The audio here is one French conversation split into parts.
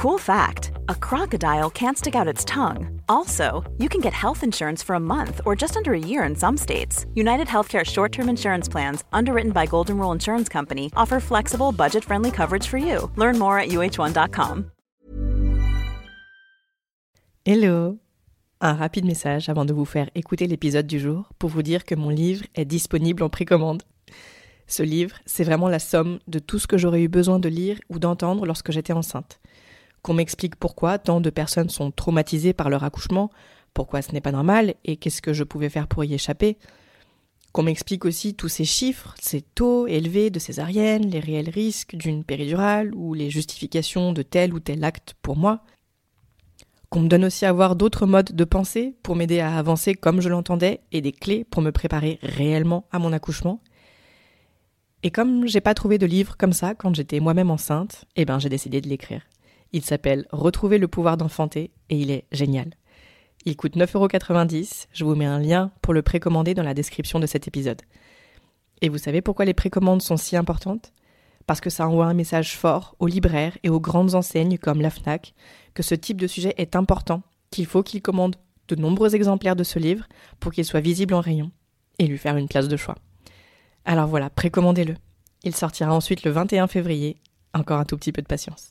Cool fact a crocodile can't stick out its tongue. Also, you can get health insurance for a month or just under a year in some states. United Healthcare short term insurance plans, underwritten by Golden Rule Insurance Company, offer flexible, budget friendly coverage for you. Learn more at uh1.com. Hello Un rapide message avant de vous faire écouter l'épisode du jour pour vous dire que mon livre est disponible en précommande. Ce livre, c'est vraiment la somme de tout ce que j'aurais eu besoin de lire ou d'entendre lorsque j'étais enceinte. Qu'on m'explique pourquoi tant de personnes sont traumatisées par leur accouchement, pourquoi ce n'est pas normal et qu'est-ce que je pouvais faire pour y échapper. Qu'on m'explique aussi tous ces chiffres, ces taux élevés de césarienne, les réels risques d'une péridurale ou les justifications de tel ou tel acte pour moi qu'on me donne aussi à voir d'autres modes de pensée pour m'aider à avancer comme je l'entendais et des clés pour me préparer réellement à mon accouchement. Et comme j'ai pas trouvé de livre comme ça quand j'étais moi-même enceinte, eh ben j'ai décidé de l'écrire. Il s'appelle Retrouver le pouvoir d'enfanter et il est génial. Il coûte 9,90€, je vous mets un lien pour le précommander dans la description de cet épisode. Et vous savez pourquoi les précommandes sont si importantes? Parce que ça envoie un message fort aux libraires et aux grandes enseignes comme la FNAC que ce type de sujet est important, qu'il faut qu'ils commandent de nombreux exemplaires de ce livre pour qu'il soit visible en rayon et lui faire une place de choix. Alors voilà, précommandez-le. Il sortira ensuite le 21 février. Encore un tout petit peu de patience.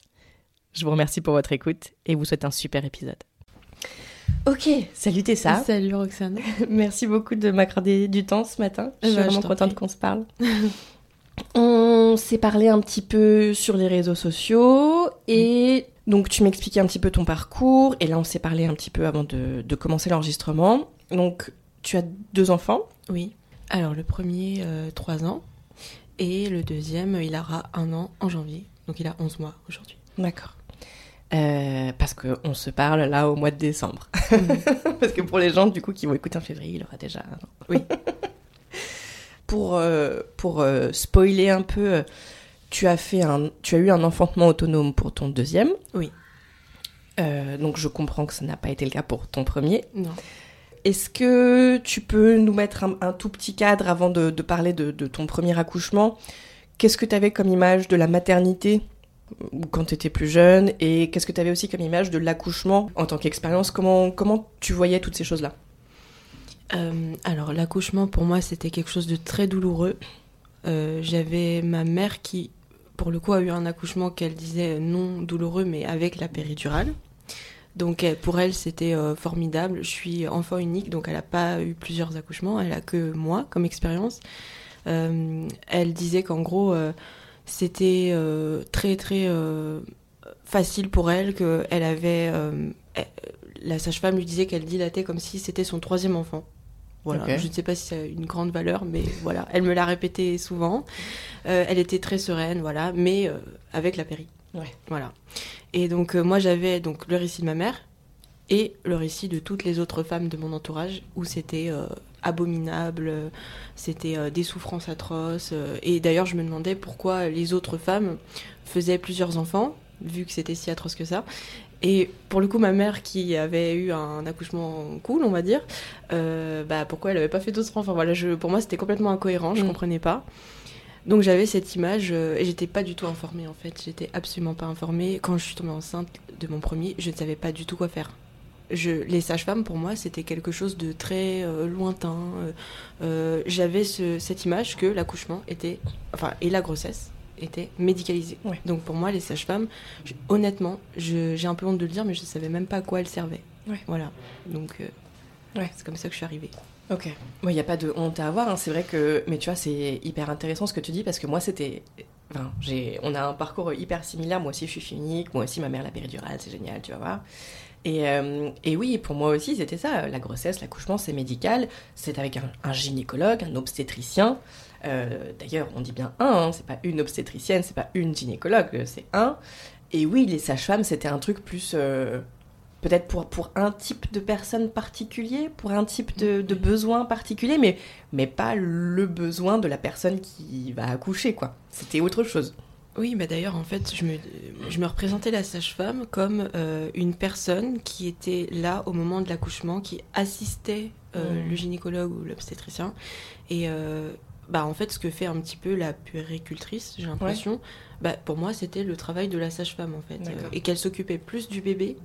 Je vous remercie pour votre écoute et vous souhaite un super épisode. Ok, salut Tessa. Salut Roxane. Merci beaucoup de m'accorder du temps ce matin. Je suis Bah, je vraiment t'en contente qu'on se parle. On s'est parlé un petit peu sur les réseaux sociaux et donc tu m'expliquais un petit peu ton parcours et là on s'est parlé un petit peu avant de, de commencer l'enregistrement. Donc tu as deux enfants. Oui. Alors le premier, 3 ans. Et le deuxième, il aura un an en janvier. Donc il a 11 mois aujourd'hui. D'accord. Euh, parce qu'on se parle là au mois de décembre. parce que pour les gens du coup qui vont écouter en février, il aura déjà un an. Oui. pour euh, pour euh, spoiler un peu, tu as fait un, tu as eu un enfantement autonome pour ton deuxième. Oui. Euh, donc je comprends que ça n'a pas été le cas pour ton premier. Non. Est-ce que tu peux nous mettre un, un tout petit cadre avant de, de parler de, de ton premier accouchement? Qu'est-ce que tu avais comme image de la maternité? Quand tu étais plus jeune Et qu'est-ce que tu avais aussi comme image de l'accouchement en tant qu'expérience? Comment, comment tu voyais toutes ces choses-là? Euh, alors l'accouchement pour moi c'était quelque chose de très douloureux. Euh, J'avais ma mère qui pour le coup a eu un accouchement qu'elle disait non douloureux mais avec la péridurale. Donc pour elle c'était euh, formidable. Je suis enfant unique donc elle n'a pas eu plusieurs accouchements, elle a que moi comme expérience. Elle disait qu'en gros c'était euh, très très euh, facile pour elle que elle avait euh, elle- la sage-femme lui disait qu'elle dilatait comme si c'était son troisième enfant. Voilà, je ne sais pas si ça a une grande valeur, mais voilà, elle me l'a répété souvent. Euh, elle était très sereine, voilà, mais euh, avec la péri. Ouais. Voilà. Et donc euh, moi j'avais donc le récit de ma mère et le récit de toutes les autres femmes de mon entourage où c'était euh, abominable, c'était euh, des souffrances atroces. euh, et d'ailleurs je me demandais pourquoi les autres femmes faisaient plusieurs enfants vu que c'était si atroce que ça. Et pour le coup, ma mère qui avait eu un accouchement cool, on va dire, bah pourquoi elle avait pas fait d'autres enfants? Voilà, je, pour moi c'était complètement incohérent, je Mm. comprenais pas. Donc j'avais cette image euh, et j'étais pas du tout informée en fait. J'étais absolument pas informée. Quand je suis tombée enceinte de mon premier, je ne savais pas du tout quoi faire. Je, les sages-femmes pour moi c'était quelque chose de très euh, lointain. Euh, euh, j'avais ce- cette image que l'accouchement était, enfin et la grossesse était médicalisée. Ouais. Donc pour moi, les sages-femmes, honnêtement, j'ai un peu honte de le dire, mais je savais même pas à quoi elles servaient. Ouais. Voilà. Donc euh, Ouais. c'est comme ça que je suis arrivée. Ok. Il n'y a pas de honte à avoir. hein. C'est vrai que. Mais tu vois, c'est hyper intéressant ce que tu dis parce que moi, c'était. Enfin, j'ai... on a un parcours hyper similaire. Moi aussi, je suis chimique. Moi aussi, ma mère, la péridurale, c'est génial, tu vas voir. Et, euh, et oui, pour moi aussi, c'était ça. La grossesse, l'accouchement, c'est médical. C'est avec un, un gynécologue, un obstétricien. Euh, D'ailleurs, on dit bien un, hein. c'est pas une obstétricienne, c'est pas une gynécologue, c'est un. Et oui, les sages-femmes, c'était un truc plus. euh, Peut-être pour, pour un type de personne particulier, pour un type de, de besoin particulier, mais, mais pas le besoin de la personne qui va accoucher, quoi. C'était autre chose. Oui, bah d'ailleurs, en fait, je me, je me représentais la sage-femme comme euh, une personne qui était là au moment de l'accouchement, qui assistait euh, Mm. le gynécologue ou l'obstétricien. Et euh, bah, en fait, ce que fait un petit peu la puéricultrice, j'ai l'impression, bah, pour moi, c'était le travail de la sage-femme, en fait. Et qu'elle s'occupait plus du bébé,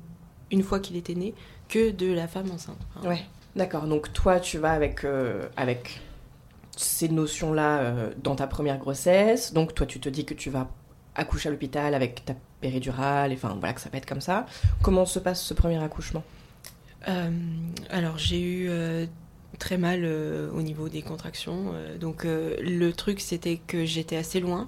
une fois qu'il était né, que de la femme enceinte. Enfin, Ouais, d'accord. Donc toi, tu vas avec, avec ces notions-là dans ta première grossesse. Donc toi, tu te dis que tu vas accoucher à l'hôpital avec ta péridurale, et enfin voilà, que ça va être comme ça. Comment se passe ce premier accouchement? Euh, alors j'ai eu euh, très mal euh, au niveau des contractions. donc le truc c'était que j'étais assez loin.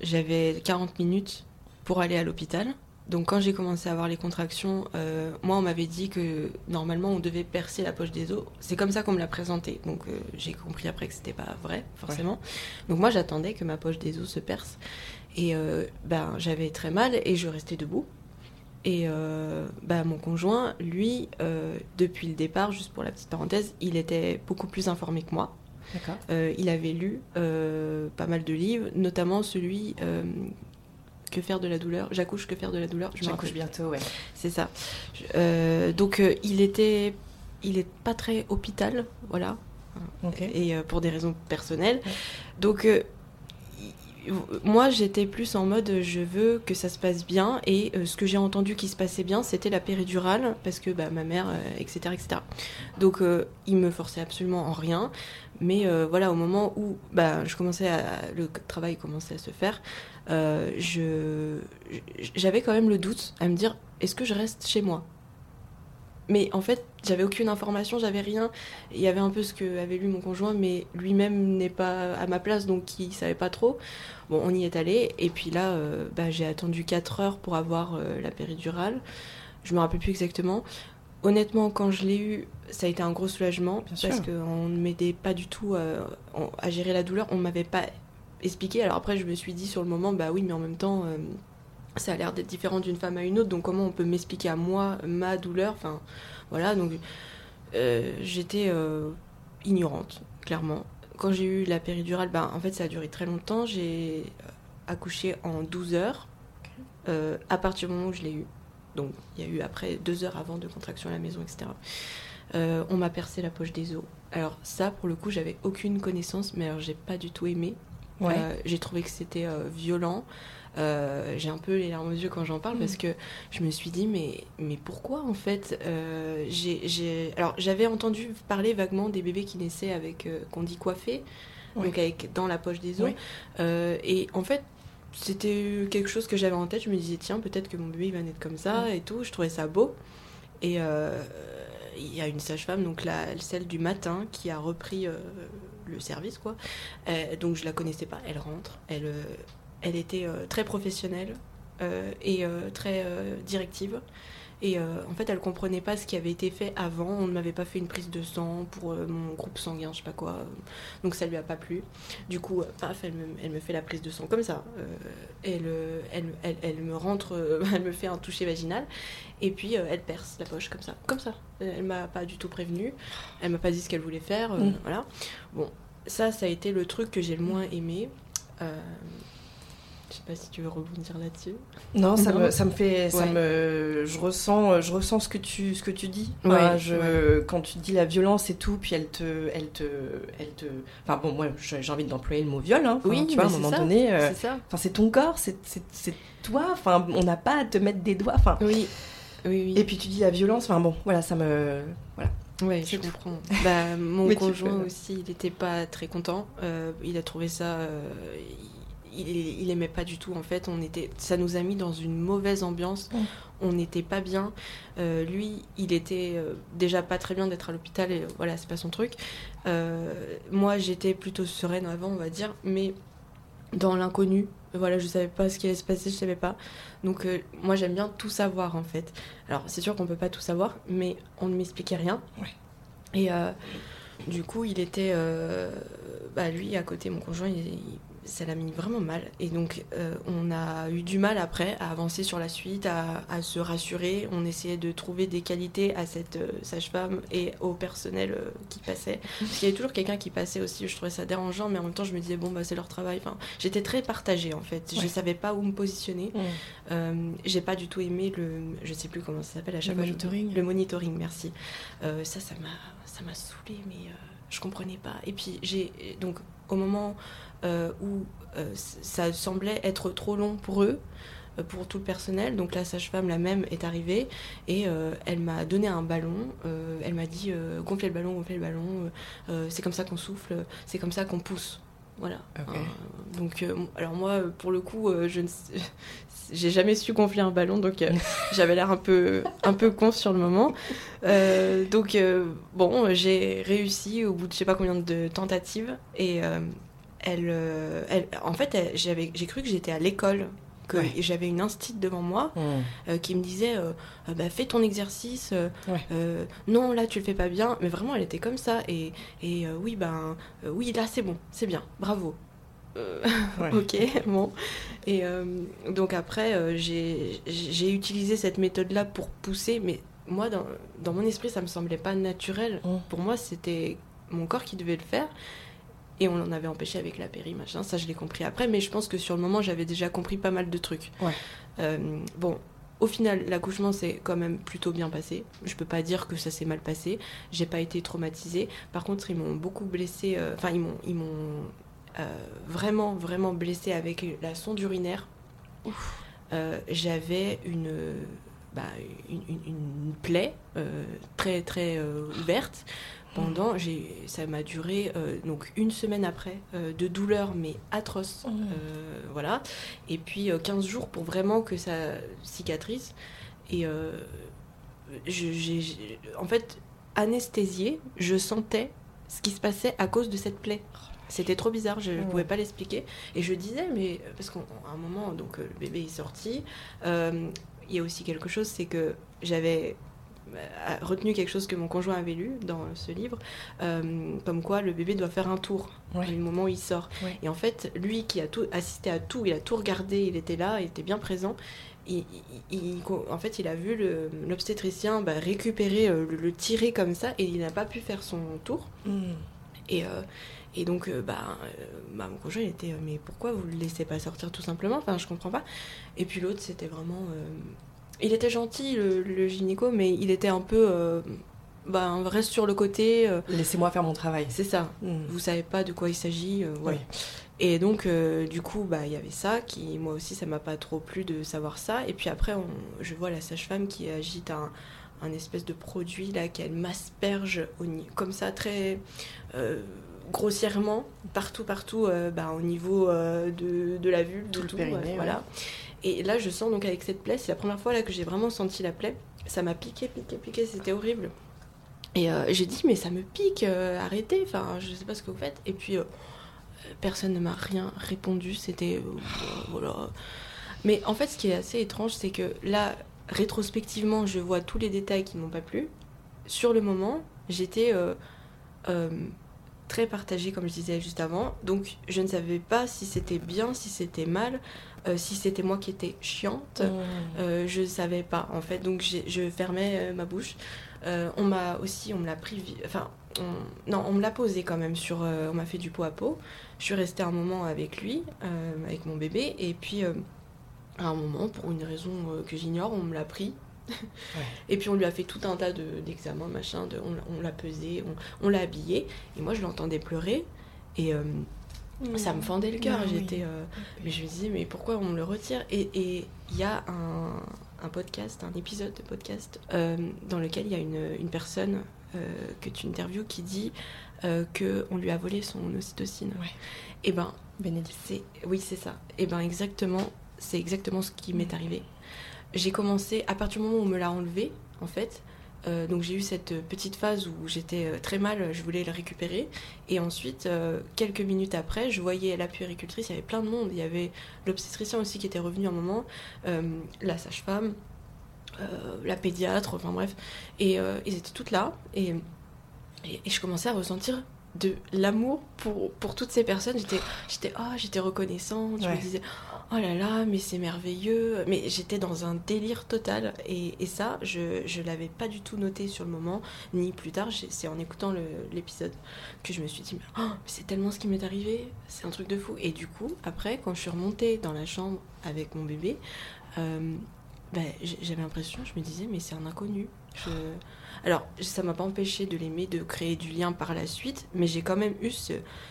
J'avais 40 minutes pour aller à l'hôpital. Donc quand j'ai commencé à avoir les contractions, euh, moi on m'avait dit que normalement on devait percer la poche des os. C'est comme ça qu'on me l'a présenté. Donc euh, j'ai compris après que c'était pas vrai forcément. Donc moi j'attendais que ma poche des os se perce. Et euh, ben j'avais très mal et je restais debout. Et euh, bah, mon conjoint, lui, euh, depuis le départ, juste pour la petite parenthèse, il était beaucoup plus informé que moi. Euh, il avait lu euh, pas mal de livres, notamment celui euh, Que faire de la douleur? J'accouche, que faire de la douleur? J'accouche bientôt, ouais. C'est ça. Donc il était, il est pas très hôpital, voilà, et pour des raisons personnelles. Ouais. Donc moi j'étais plus en mode euh, je veux que ça se passe bien et euh, ce que j'ai entendu qui se passait bien c'était la péridurale parce que bah, ma mère euh, etc etc. Donc euh, il me forçait absolument en rien. Mais voilà, au moment où bah, je commençais à, le travail commençait à se faire, j'avais quand même le doute à me dire est-ce que je reste chez moi? Mais en fait, j'avais aucune information, j'avais rien. Il y avait un peu ce que avait lu mon conjoint, mais lui-même n'est pas à ma place, donc il savait pas trop. Bon, on y est allé, et puis là, euh, bah, j'ai attendu 4 heures pour avoir euh, la péridurale. Je me rappelle plus exactement. Honnêtement, quand je l'ai eu, ça a été un gros soulagement, Bien parce qu'on ne m'aidait pas du tout euh, à gérer la douleur. On m'avait pas expliqué. Alors après, je me suis dit sur le moment, bah oui, mais en même temps, euh, ça a l'air d'être différent d'une femme à une autre, donc comment on peut m'expliquer à moi ma douleur Enfin, voilà, donc euh, j'étais euh, ignorante, clairement. Quand j'ai eu la péridurale, ben, en fait, ça a duré très longtemps. J'ai accouché en 12 heures, euh, à partir du moment où je l'ai eu. Donc, il y a eu après deux heures avant de contraction à la maison, etc. On m'a percé la poche des os. Alors ça, pour le coup, j'avais aucune connaissance, mais alors j'ai pas du tout aimé. Ouais. J'ai trouvé que c'était violent. Euh, j'ai un peu les larmes aux yeux quand j'en parle Mm. parce que je me suis dit mais mais pourquoi en fait euh, j'ai j'ai alors j'avais entendu parler vaguement des bébés qui naissaient avec euh, qu'on dit coiffés donc avec dans la poche des os. Et en fait c'était quelque chose que j'avais en tête. Je me disais tiens peut-être que mon bébé il va naître comme ça et tout. Je trouvais ça beau. Et il y a une sage-femme donc la celle du matin qui a repris le service quoi. Donc je la connaissais pas. Elle rentre elle elle était euh, très professionnelle euh, et euh, très directive. Et euh, en fait, elle comprenait pas ce qui avait été fait avant. On ne m'avait pas fait une prise de sang pour euh, mon groupe sanguin, je sais pas quoi. Donc ça lui a pas plu. Du coup, paf, elle me, elle me fait la prise de sang comme ça. Euh, elle, elle, elle, elle me rentre, elle me fait un toucher vaginal. Et puis, elle perce la poche comme ça. Comme ça. Elle m'a pas du tout prévenue. Elle m'a pas dit ce qu'elle voulait faire. Mm. Voilà. Bon, ça, ça a été le truc que j'ai le moins aimé. Je sais pas si tu veux rebondir là-dessus. Non, ça Non. me, ça me fait, ça Ouais. me, je ressens, je ressens ce que tu, ce que tu dis. Ouais, Enfin, je, quand tu dis la violence et tout, puis elle te, elle te, elle te, enfin bon, moi j'ai envie d'employer le mot viol, hein. Oui, tu vois, à un moment ça. donné, euh, C'est ça. enfin c'est ton corps, c'est, toi, enfin on n'a pas à te mettre des doigts, enfin. Oui. Oui, oui. Et puis tu dis la violence, enfin bon, voilà, ça me, voilà. C'est je tout. comprends. Bah, mon conjoint peux- aussi, il n'était pas très content. Euh, il a trouvé ça. euh, il, il, aimait pas du tout en fait. On était, ça nous a mis dans une mauvaise ambiance. On n'était pas bien. Euh, lui, il était euh, déjà pas très bien d'être à l'hôpital et voilà, c'est pas son truc. moi, j'étais plutôt sereine avant, on va dire, mais dans l'inconnu. Voilà, je savais pas ce qui allait se passer, je savais pas. Donc moi j'aime bien tout savoir en fait. Alors c'est sûr qu'on peut pas tout savoir, mais on ne m'expliquait rien. Et du coup il était, bah, lui à côté, mon conjoint, il, ça l'a mis vraiment mal. Et donc, euh, on a eu du mal après à avancer sur la suite, à, se rassurer. On essayait de trouver des qualités à cette euh, sage-femme et au personnel euh, qui passait. Parce qu'il y avait toujours quelqu'un qui passait aussi. Je trouvais ça dérangeant, mais en même temps, je me disais, bon, bah, c'est leur travail. Enfin, j'étais très partagée, en fait. Je ne savais pas où me positionner. J'ai pas du tout aimé le. Je sais plus comment ça s'appelle à chaque le monitoring. le monitoring, merci. ça, ça m'a saoulé, mais je comprenais pas. Et puis, j'ai. Donc, au moment où euh, ça semblait être trop long pour eux, euh, pour tout le personnel. Donc la sage-femme, la même, est arrivée et elle m'a donné un ballon. elle m'a dit gonflez le ballon, gonflez le ballon. c'est comme ça qu'on souffle, c'est comme ça qu'on pousse. Voilà. donc, alors moi, pour le coup, je ne j'ai jamais su gonfler un ballon, donc j'avais l'air un peu, un peu con sur le moment. donc, bon, j'ai réussi au bout de je sais pas combien de tentatives et elle, euh, elle, en fait, j'avais, j'ai cru que j'étais à l'école, que j'avais une instite devant moi mmh. euh, qui me disait euh, bah, fais ton exercice, non là tu le fais pas bien, mais vraiment elle était comme ça et, et oui ben oui là c'est bon, c'est bien, bravo. ok, bon. Et donc après, j'ai, j'ai utilisé cette méthode-là pour pousser, mais moi, dans, dans, mon esprit, ça me semblait pas naturel. Mmh. Pour moi, c'était mon corps qui devait le faire. Et on l'en avait empêché avec la péri, machin. Ça, je l'ai compris après. Mais je pense que sur le moment, j'avais déjà compris pas mal de trucs. Euh, bon, au final, l'accouchement s'est quand même plutôt bien passé. Je peux pas dire que ça s'est mal passé. J'ai pas été traumatisée. Par contre, ils m'ont beaucoup blessée. Euh, enfin, ils m'ont, ils m'ont euh, vraiment, vraiment blessée avec la sonde urinaire. j'avais une, bah, une, une, une, plaie très, très ouverte pendant, ça m'a duré euh, donc une semaine après euh, de douleur mais atroce, mmh. euh, voilà. Et puis 15 jours pour vraiment que ça cicatrise. Et j'ai, en fait, anesthésiée, je sentais ce qui se passait à cause de cette plaie. C'était trop bizarre, je ne mmh. pouvais pas l'expliquer. Et je disais, mais parce qu'à un moment, donc le bébé est sorti. Il y a aussi quelque chose, c'est que j'avais retenu quelque chose que mon conjoint avait lu dans ce livre, euh, comme quoi le bébé doit faire un tour au moment où il sort. Et en fait, lui qui a tout, assisté à tout, il a tout regardé, il était là, il était bien présent. Il, en fait, il a vu l'obstétricien bah, récupérer, euh, le, tirer comme ça, et il n'a pas pu faire son tour. Hmm. Et, euh, et donc, bah, bah, mon conjoint, il était, mais pourquoi vous le laissez pas sortir tout simplement? Enfin, je comprends pas. Et puis l'autre, c'était vraiment il était gentil, le, gynéco, mais il était un peu. Euh, bah, reste sur le côté. Euh, Laissez-moi faire mon travail. C'est ça. Hmm. Vous savez pas de quoi il s'agit. Euh, Et donc, du coup, bah, il y avait ça, qui, moi aussi, ça m'a pas trop plu de savoir ça. Et puis après, je vois la sage-femme qui agite un, un, espèce de produit, là, qu'elle m'asperge comme ça, très grossièrement, partout, partout, bah, au niveau de, de, la vulve, tout, de tout. voilà. Et là, je sens donc avec cette plaie, c'est la première fois là que j'ai vraiment senti la plaie. Ça m'a piqué, piqué, piqué, c'était horrible. Et euh, j'ai dit, mais ça me pique, euh, arrêtez, enfin, je sais pas ce que vous faites. Et puis, euh, personne ne m'a rien répondu, c'était. voilà. Mais en fait, ce qui est assez étrange, c'est que là, rétrospectivement, je vois tous les détails qui m'ont pas plu. Sur le moment, j'étais très partagée, comme je disais juste avant. Donc, je ne savais pas si c'était bien, si c'était mal. Euh, si c'était moi qui étais chiante, mmh. euh, je ne savais pas en fait. Donc je fermais euh, ma bouche. on m'a aussi, on me l'a pris, enfin, non, on me l'a posé quand même sur, on m'a fait du pot à pot. Je suis restée un moment avec lui, avec mon bébé, et puis à un moment, pour une raison que j'ignore, on me l'a pris Et puis on lui a fait tout un tas d'examens, machin, de, on, l'a pesé, on, on l'a habillé. Et moi je l'entendais pleurer. Et ça me fendait le cœur. Ah J'étais, euh, mais je me disais, mais pourquoi on me le retire? Et il y a un, podcast, un épisode de podcast euh, dans lequel il y a une, personne euh, que tu interviews qui dit que on lui a volé son ocytocine. Et ben, Bénédicte. Oui, c'est ça. Et eh ben exactement, c'est exactement ce qui m'est arrivé. J'ai commencé, à partir du moment où on me l'a enlevé, en fait, euh, donc j'ai eu cette petite phase où j'étais euh, très mal, je voulais le récupérer. Et ensuite, euh, quelques minutes après, je voyais la puéricultrice, il y avait plein de monde. Il y avait l'obstétricien aussi qui était revenu un moment, la sage-femme, la pédiatre, enfin bref. Et ils étaient toutes là. Et, et, je commençais à ressentir de l'amour pour, pour toutes ces personnes. J'étais, j'étais, oh, j'étais reconnaissante. Je me disais, oh là là, mais c'est merveilleux. Mais j'étais dans un délire total. Et, et ça, je ne l'avais pas du tout noté sur le moment, ni plus tard. C'est en écoutant l'épisode que je me suis dit, oh, mais c'est tellement ce qui m'est arrivé. C'est un truc de fou. Et du coup, après, quand je suis remontée dans la chambre avec mon bébé, euh, ben, j'avais l'impression, je me disais, mais c'est un inconnu. Alors, ça m'a pas empêché de l'aimer, de créer du lien par la suite, mais j'ai quand même eu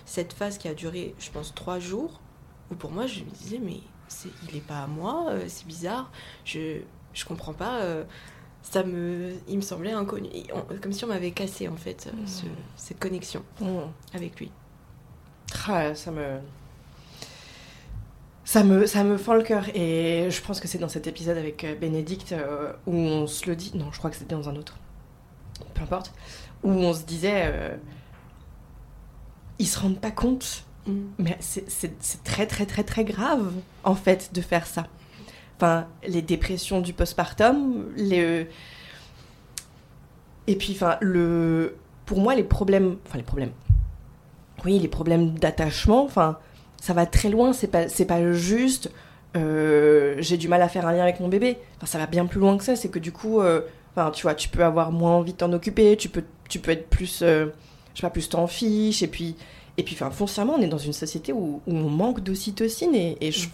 cette phase qui a duré, je pense, trois jours, pour moi, je me disais, mais il n'est pas à moi, euh, c'est bizarre, je, je comprends pas. Euh, ça me, il me semblait inconnu, comme si on m'avait cassé en fait mmh. cette connexion mmh. avec lui. Ah, ça me, ça me, ça me fend le cœur et je pense que c'est dans cet épisode avec euh, Bénédicte où on se le dit. Non, je crois que c'était dans un autre. Peu importe. Où on se disait, ils se rendent pas compte Mm. Mais c'est très très très très grave en fait de faire ça. Enfin, les dépressions du postpartum, les euh, et puis enfin le pour moi les problèmes, enfin les problèmes. Oui, les problèmes d'attachement, enfin ça va très loin, c'est pas pas juste euh, j'ai du mal à faire un lien avec mon bébé. Enfin, ça va bien plus loin que ça, c'est que du coup euh, tu vois, tu peux avoir moins envie de t'en occuper, tu peux tu peux être plus je sais pas plus t'en fiches et puis et puis, enfin, foncièrement, on est dans une société où, on manque d'ocytocine. Et, et je,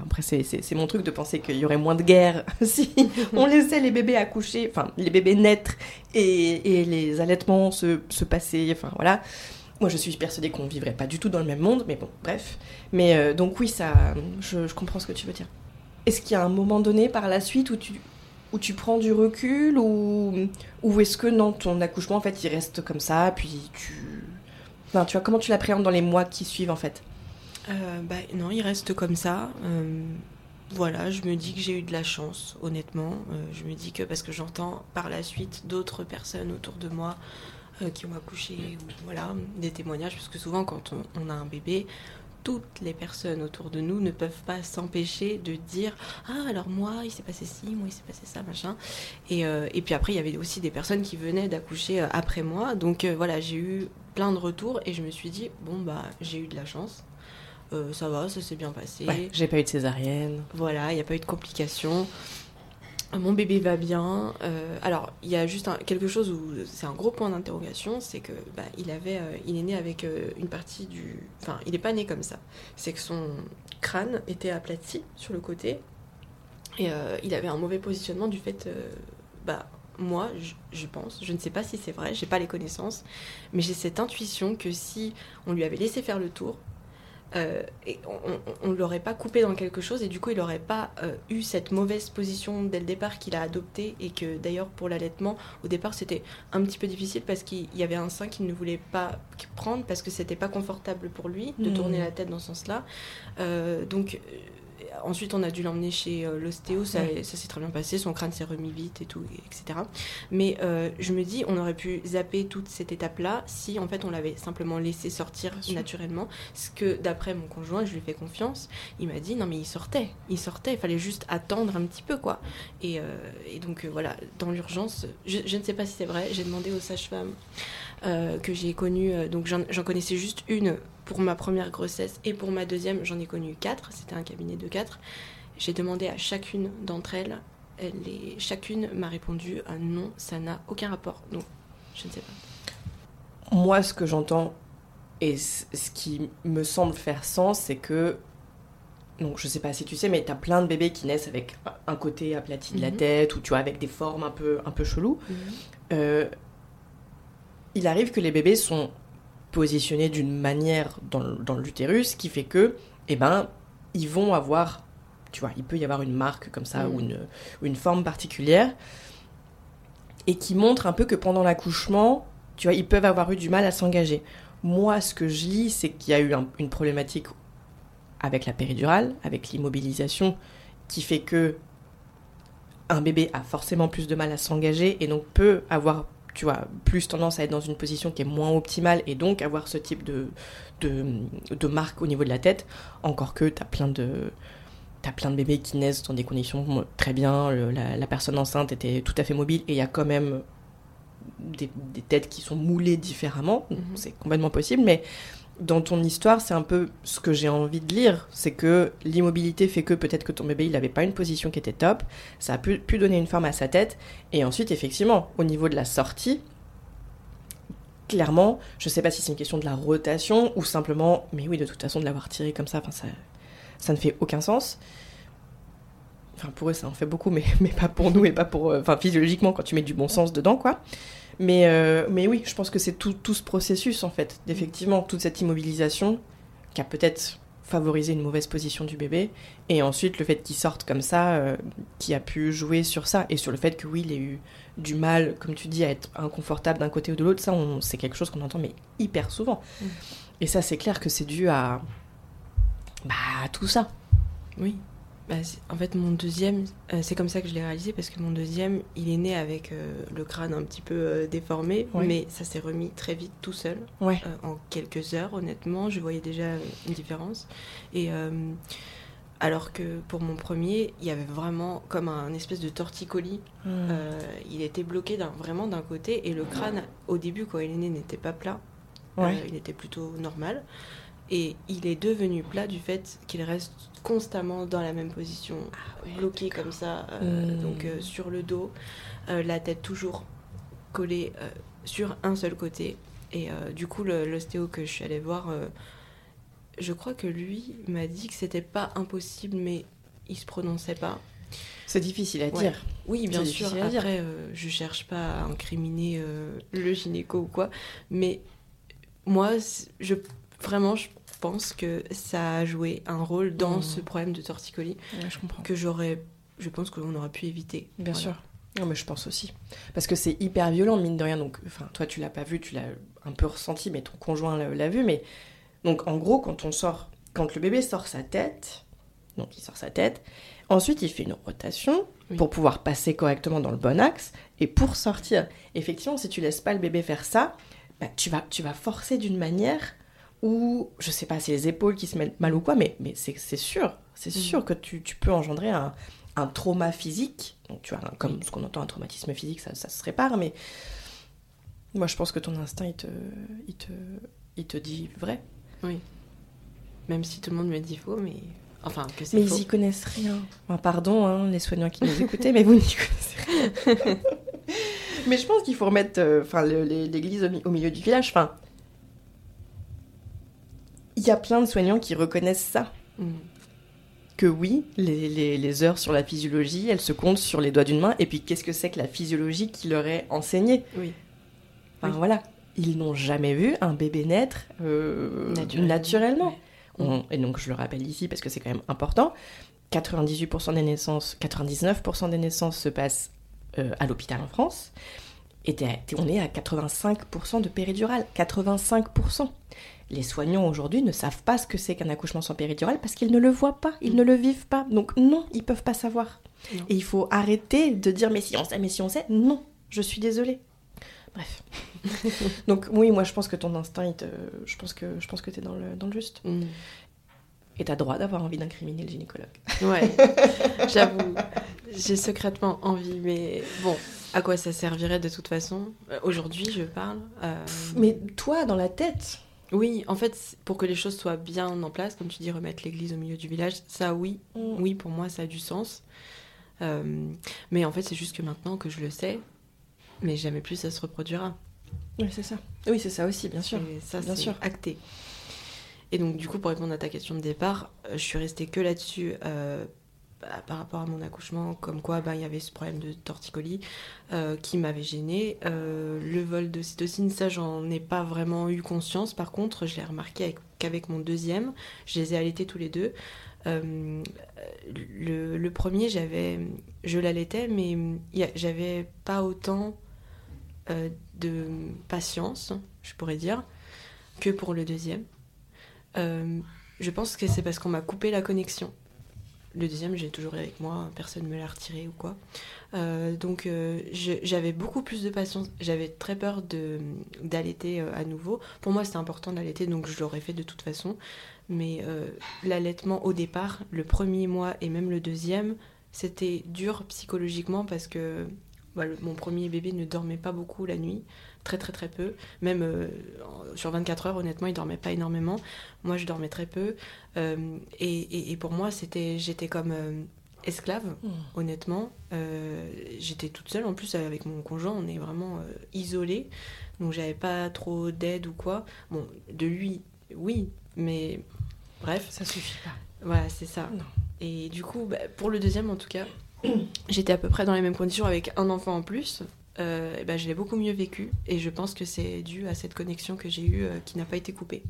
après, c'est mon truc de penser qu'il y aurait moins de guerre si on laissait les bébés accoucher, enfin, les bébés naître et, et les allaitements se, se, passer. Enfin, voilà. Moi, je suis persuadée qu'on vivrait pas du tout dans le même monde, mais bon, bref. Mais euh, donc, oui, ça, je, je, comprends ce que tu veux dire. Est-ce qu'il y a un moment donné par la suite où tu, où tu prends du recul ou, ou est-ce que dans ton accouchement, en fait, il reste comme ça, puis tu tu vois, comment tu l'appréhendes dans les mois qui suivent en fait? Euh, bah, Non, il reste comme ça. Euh, voilà, je me dis que j'ai eu de la chance, honnêtement. Euh, je me dis que parce que j'entends par la suite d'autres personnes autour de moi qui ont accouché, ou voilà, des témoignages, parce que souvent quand on, a un bébé, toutes les personnes autour de nous ne peuvent pas s'empêcher de dire ah alors moi il s'est passé ci moi il s'est passé ça machin et, et puis après il y avait aussi des personnes qui venaient d'accoucher après moi donc voilà j'ai eu plein de retours et je me suis dit, bon, bah, j'ai eu de la chance. Euh, ça va, ça s'est bien passé. j'ai pas eu de césarienne. Voilà, il n'y a pas eu de complications. Mon bébé va bien. Euh, alors, il y a juste quelque chose où c'est un gros point d'interrogation, c'est que bah, il avait, euh, il est né avec une partie du, enfin, il n'est pas né comme ça. C'est que son crâne était aplati sur le côté et il avait un mauvais positionnement du fait, bah, moi, je, pense, je ne sais pas si c'est vrai, j'ai pas les connaissances, mais j'ai cette intuition que si on lui avait laissé faire le tour, euh, et on ne l'aurait pas coupé dans quelque chose et du coup il n'aurait pas euh, eu cette mauvaise position dès le départ qu'il a adopté et que d'ailleurs pour l'allaitement au départ c'était un petit peu difficile parce qu'il y avait un sein qu'il ne voulait pas prendre parce que c'était pas confortable pour lui de mmh. tourner la tête dans ce sens là euh, donc ensuite, on a dû l'emmener chez euh, l'ostéo, ça, s'est très bien passé, son crâne s'est remis vite et tout, etc. Mais euh, je me dis, on aurait pu zapper toute cette étape-là si en fait on l'avait simplement laissé sortir naturellement. Ce que d'après mon conjoint, je lui fais confiance, il m'a dit non mais il sortait, il sortait, il fallait juste attendre un petit peu quoi. Et, euh, donc voilà, dans l'urgence, je, je, ne sais pas si c'est vrai, j'ai demandé aux sages-femmes que j'ai connues, donc j'en connaissais juste une pour ma première grossesse et pour ma deuxième, j'en ai connu quatre. C'était un cabinet de quatre. J'ai demandé à chacune d'entre elles. elle chacune m'a répondu un non, ça n'a aucun rapport. Donc, je ne sais pas. Moi, ce que j'entends et ce qui me semble faire sens, c'est que donc je sais pas si tu sais, mais tu as plein de bébés qui naissent avec un côté aplati de la mhm. tête ou tu vois avec des formes un peu un peu cheloues. Mhm. Euh, il arrive que les bébés sont positionnés d'une manière dans, l'utérus qui fait que, eh ben, ils vont avoir, tu vois, il peut y avoir une marque comme ça ou, une, une forme particulière et qui montre un peu que pendant l'accouchement, tu vois, ils peuvent avoir eu du mal à s'engager. Moi, ce que je lis, c'est qu'il y a eu une problématique avec la péridurale, avec l'immobilisation, qui fait que un bébé a forcément plus de mal à s'engager et donc peut avoir tu vois, plus tendance à être dans une position qui est moins optimale et donc avoir ce type de, de, marque au niveau de la tête, encore que tu as plein de... T'as plein de bébés qui naissent dans des conditions très bien, la, personne enceinte était tout à fait mobile et il y a quand même des, têtes qui sont moulées différemment, mhm. c'est complètement possible, mais dans ton histoire, c'est un peu ce que j'ai envie de lire. C'est que l'immobilité fait que peut-être que ton bébé, il n'avait pas une position qui était top. Ça a pu, donner une forme à sa tête. Et ensuite, effectivement, au niveau de la sortie, clairement, je ne sais pas si c'est une question de la rotation ou simplement, mais oui, de toute façon, de l'avoir tiré comme ça, ça, ça ne fait aucun sens. Enfin, pour eux, ça en fait beaucoup, mais, mais pas pour nous et pas pour. Euh, enfin, physiologiquement, quand tu mets du bon sens dedans, quoi. Mais, euh, mais oui, je pense que c'est tout, tout, ce processus, en fait, d'effectivement, toute cette immobilisation qui a peut-être favorisé une mauvaise position du bébé, et ensuite le fait qu'il sorte comme ça, euh, qui a pu jouer sur ça, et sur le fait que oui, il ait eu du mal, comme tu dis, à être inconfortable d'un côté ou de l'autre, ça, c'est quelque chose qu'on entend, mais hyper souvent. Mm. Et ça, c'est clair que c'est dû à, bah, à tout ça. Oui. Bah, en fait, mon deuxième, euh, c'est comme ça que je l'ai réalisé parce que mon deuxième, il est né avec euh, le crâne un petit peu euh, déformé, mais ça s'est remis très vite tout seul. en quelques heures, honnêtement, je voyais déjà une différence. Et alors que pour mon premier, il y avait vraiment comme un espèce de torticolis. Hmm. il était bloqué vraiment d'un côté et le crâne, au début, quand il est né, n'était pas plat. il était plutôt normal. Et il est devenu plat du fait qu'il reste constamment dans la même position, ah bloqué comme ça, euh, hmm. donc euh, sur le dos, euh, la tête toujours collée sur un seul côté. Et du coup, l'ostéo que je suis allée voir, je crois que lui m'a dit que c'était pas impossible, mais il se prononçait pas. C'est difficile à dire. Oui, bien sûr. Après, je cherche pas à incriminer le gynéco ou quoi, mais moi, je vraiment, je pense que ça a joué un rôle dans mmh. ce problème de torticolis je comprends. que j'aurais, je pense qu'on aurait pu éviter. Bien sûr. Non, mais je pense aussi. Parce que c'est hyper violent, mine de rien. Donc, enfin, toi, tu l'as pas vu, tu l'as un peu ressenti, mais ton conjoint l'a vu. Mais donc, en gros, quand on sort, quand le bébé sort sa tête, donc il sort sa tête, ensuite il fait une rotation pour pouvoir passer correctement dans le bon axe et pour sortir. Effectivement, si tu laisses pas le bébé faire ça, bah, tu vas, tu vas forcer d'une manière ou je sais pas, c'est les épaules qui se mettent mal ou quoi, mais, mais c'est sûr, c'est mm. sûr que tu, tu, peux engendrer un, un, trauma physique. Donc tu vois, comme ce qu'on entend, un traumatisme physique, ça, ça, se répare, mais moi je pense que ton instinct, il te, il te, il te dit vrai. Oui. Même si tout le monde me dit faux, mais enfin que c'est Mais ils y connaissent rien. pardon, hein, les soignants qui nous écoutaient, mais vous n'y connaissez rien. mais je pense qu'il faut remettre euh, enfin l'église au, au milieu du village. Enfin, y a plein de soignants qui reconnaissent ça. Mm. Que oui, les, heures sur la physiologie, elles se comptent sur les doigts d'une main. Et puis, qu'est-ce que c'est que la physiologie qui leur est enseignée Oui. Enfin, voilà. Ils n'ont jamais vu un bébé naître euh, naturellement. et donc, je le rappelle ici parce que c'est quand même important. 98% des naissances, 99% des naissances se passent euh, à l'hôpital en France. Et on est à 85% de péridurale. 85% les soignants aujourd'hui ne savent pas ce que c'est qu'un accouchement sans péridurale parce qu'ils ne le voient pas, ils ne le vivent pas. Donc non, ils peuvent pas savoir. Et il faut arrêter de dire mais si on sait, mais si on sait. Non, je suis désolée. Bref. Donc oui, moi je pense que ton instinct, il te... je pense que je pense que t'es dans le dans le juste. Mm. Et t'as droit d'avoir envie d'incriminer le gynécologue. Ouais, j'avoue. J'ai secrètement envie, mais bon, à quoi ça servirait de toute façon? Euh, Aujourd'hui, je parle. Euh, mais toi, dans la tête, oui, en fait, pour que les choses soient bien en place, comme tu dis, remettre l'église au milieu du village, ça, oui, mm. oui, pour moi, ça a du sens. Euh, mais en fait, c'est juste que maintenant que je le sais, mais jamais plus ça se reproduira. Oui, c'est ça. Oui, c'est ça aussi, bien sûr. ça, bien sûr. acté. Et donc, du coup, pour répondre à ta question de départ, euh, je suis restée que là-dessus euh, bah, par rapport à mon accouchement, comme quoi bah, il y avait ce problème de torticolis euh, qui m'avait gênée. Euh, le vol de cytocine, ça j'en ai pas vraiment eu conscience. Par contre, je l'ai remarqué qu'avec mon deuxième, je les ai allaités tous les deux. Euh, le, premier, j'avais, je l'allaitais, mais j'avais pas autant de patience, je pourrais dire, que pour le deuxième. je pense que c'est parce qu'on m'a coupé la connexion. Le deuxième, j'ai toujours avec moi, personne ne me l'a retiré ou quoi. Euh, donc euh, j'avais beaucoup plus de patience. J'avais très peur d'allaiter euh, à nouveau. Pour moi, c'était important d'allaiter, donc je l'aurais fait de toute façon. Mais l'allaitement au départ, le premier mois et même le deuxième, c'était dur psychologiquement parce que bah, mon premier bébé ne dormait pas beaucoup la nuit très très très peu. Même euh, sur 24 heures, honnêtement, il dormait pas énormément. Moi, je dormais très peu. Euh, et, et, pour moi, c'était, j'étais comme euh, esclave, hmm. honnêtement. j'étais toute seule. En plus, avec mon conjoint, on est vraiment isolés. Donc, j'avais pas trop d'aide ou quoi. Bon, de lui, oui, mais bref. Ça suffit pas. Voilà, c'est ça. Et du coup, bah, pour le deuxième, en tout cas, j'étais à peu près dans les mêmes conditions avec un enfant en plus. Euh, eh ben, je l'ai beaucoup mieux vécu et je pense que c'est dû à cette connexion que j'ai eue euh, qui n'a pas été coupée.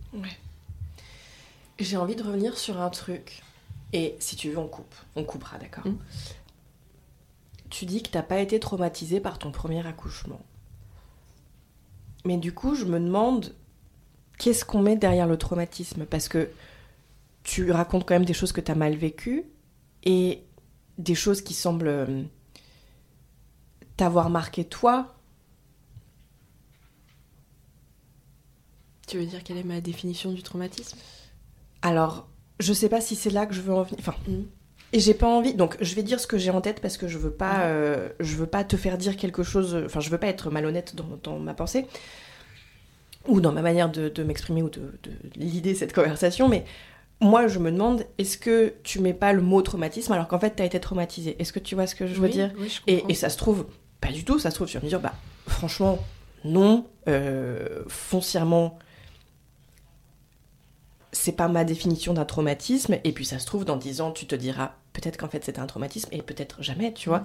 J'ai envie de revenir sur un truc et si tu veux on coupe, on coupera d'accord. Hum. Tu dis que t'as pas été traumatisée par ton premier accouchement. Mais du coup je me demande qu'est-ce qu'on met derrière le traumatisme? Parce que tu racontes quand même des choses que tu as mal vécues et des choses qui semblent euh, t'avoir marqué toi Tu veux dire quelle est ma définition du traumatisme? Alors, je sais pas si c'est là que je veux en venir. Enfin, mm. et j'ai pas envie. Donc, je vais dire ce que j'ai en tête parce que je veux pas, mm. euh, je veux pas te faire dire quelque chose. Enfin, je veux pas être malhonnête dans, ma pensée ou dans ma manière de, m'exprimer ou de, de l'idée cette conversation. Mais moi, je me demande, est-ce que tu mets pas le mot traumatisme alors qu'en fait, tu as été traumatisé Est-ce que tu vois ce que je veux dire? et, et, ça se trouve, pas du tout, ça se trouve, tu vas me dire, bah, franchement, non, euh, foncièrement, c'est pas ma définition d'un traumatisme, et puis ça se trouve, dans 10 ans, tu te diras, peut-être qu'en fait c'était un traumatisme, et peut-être jamais, tu vois.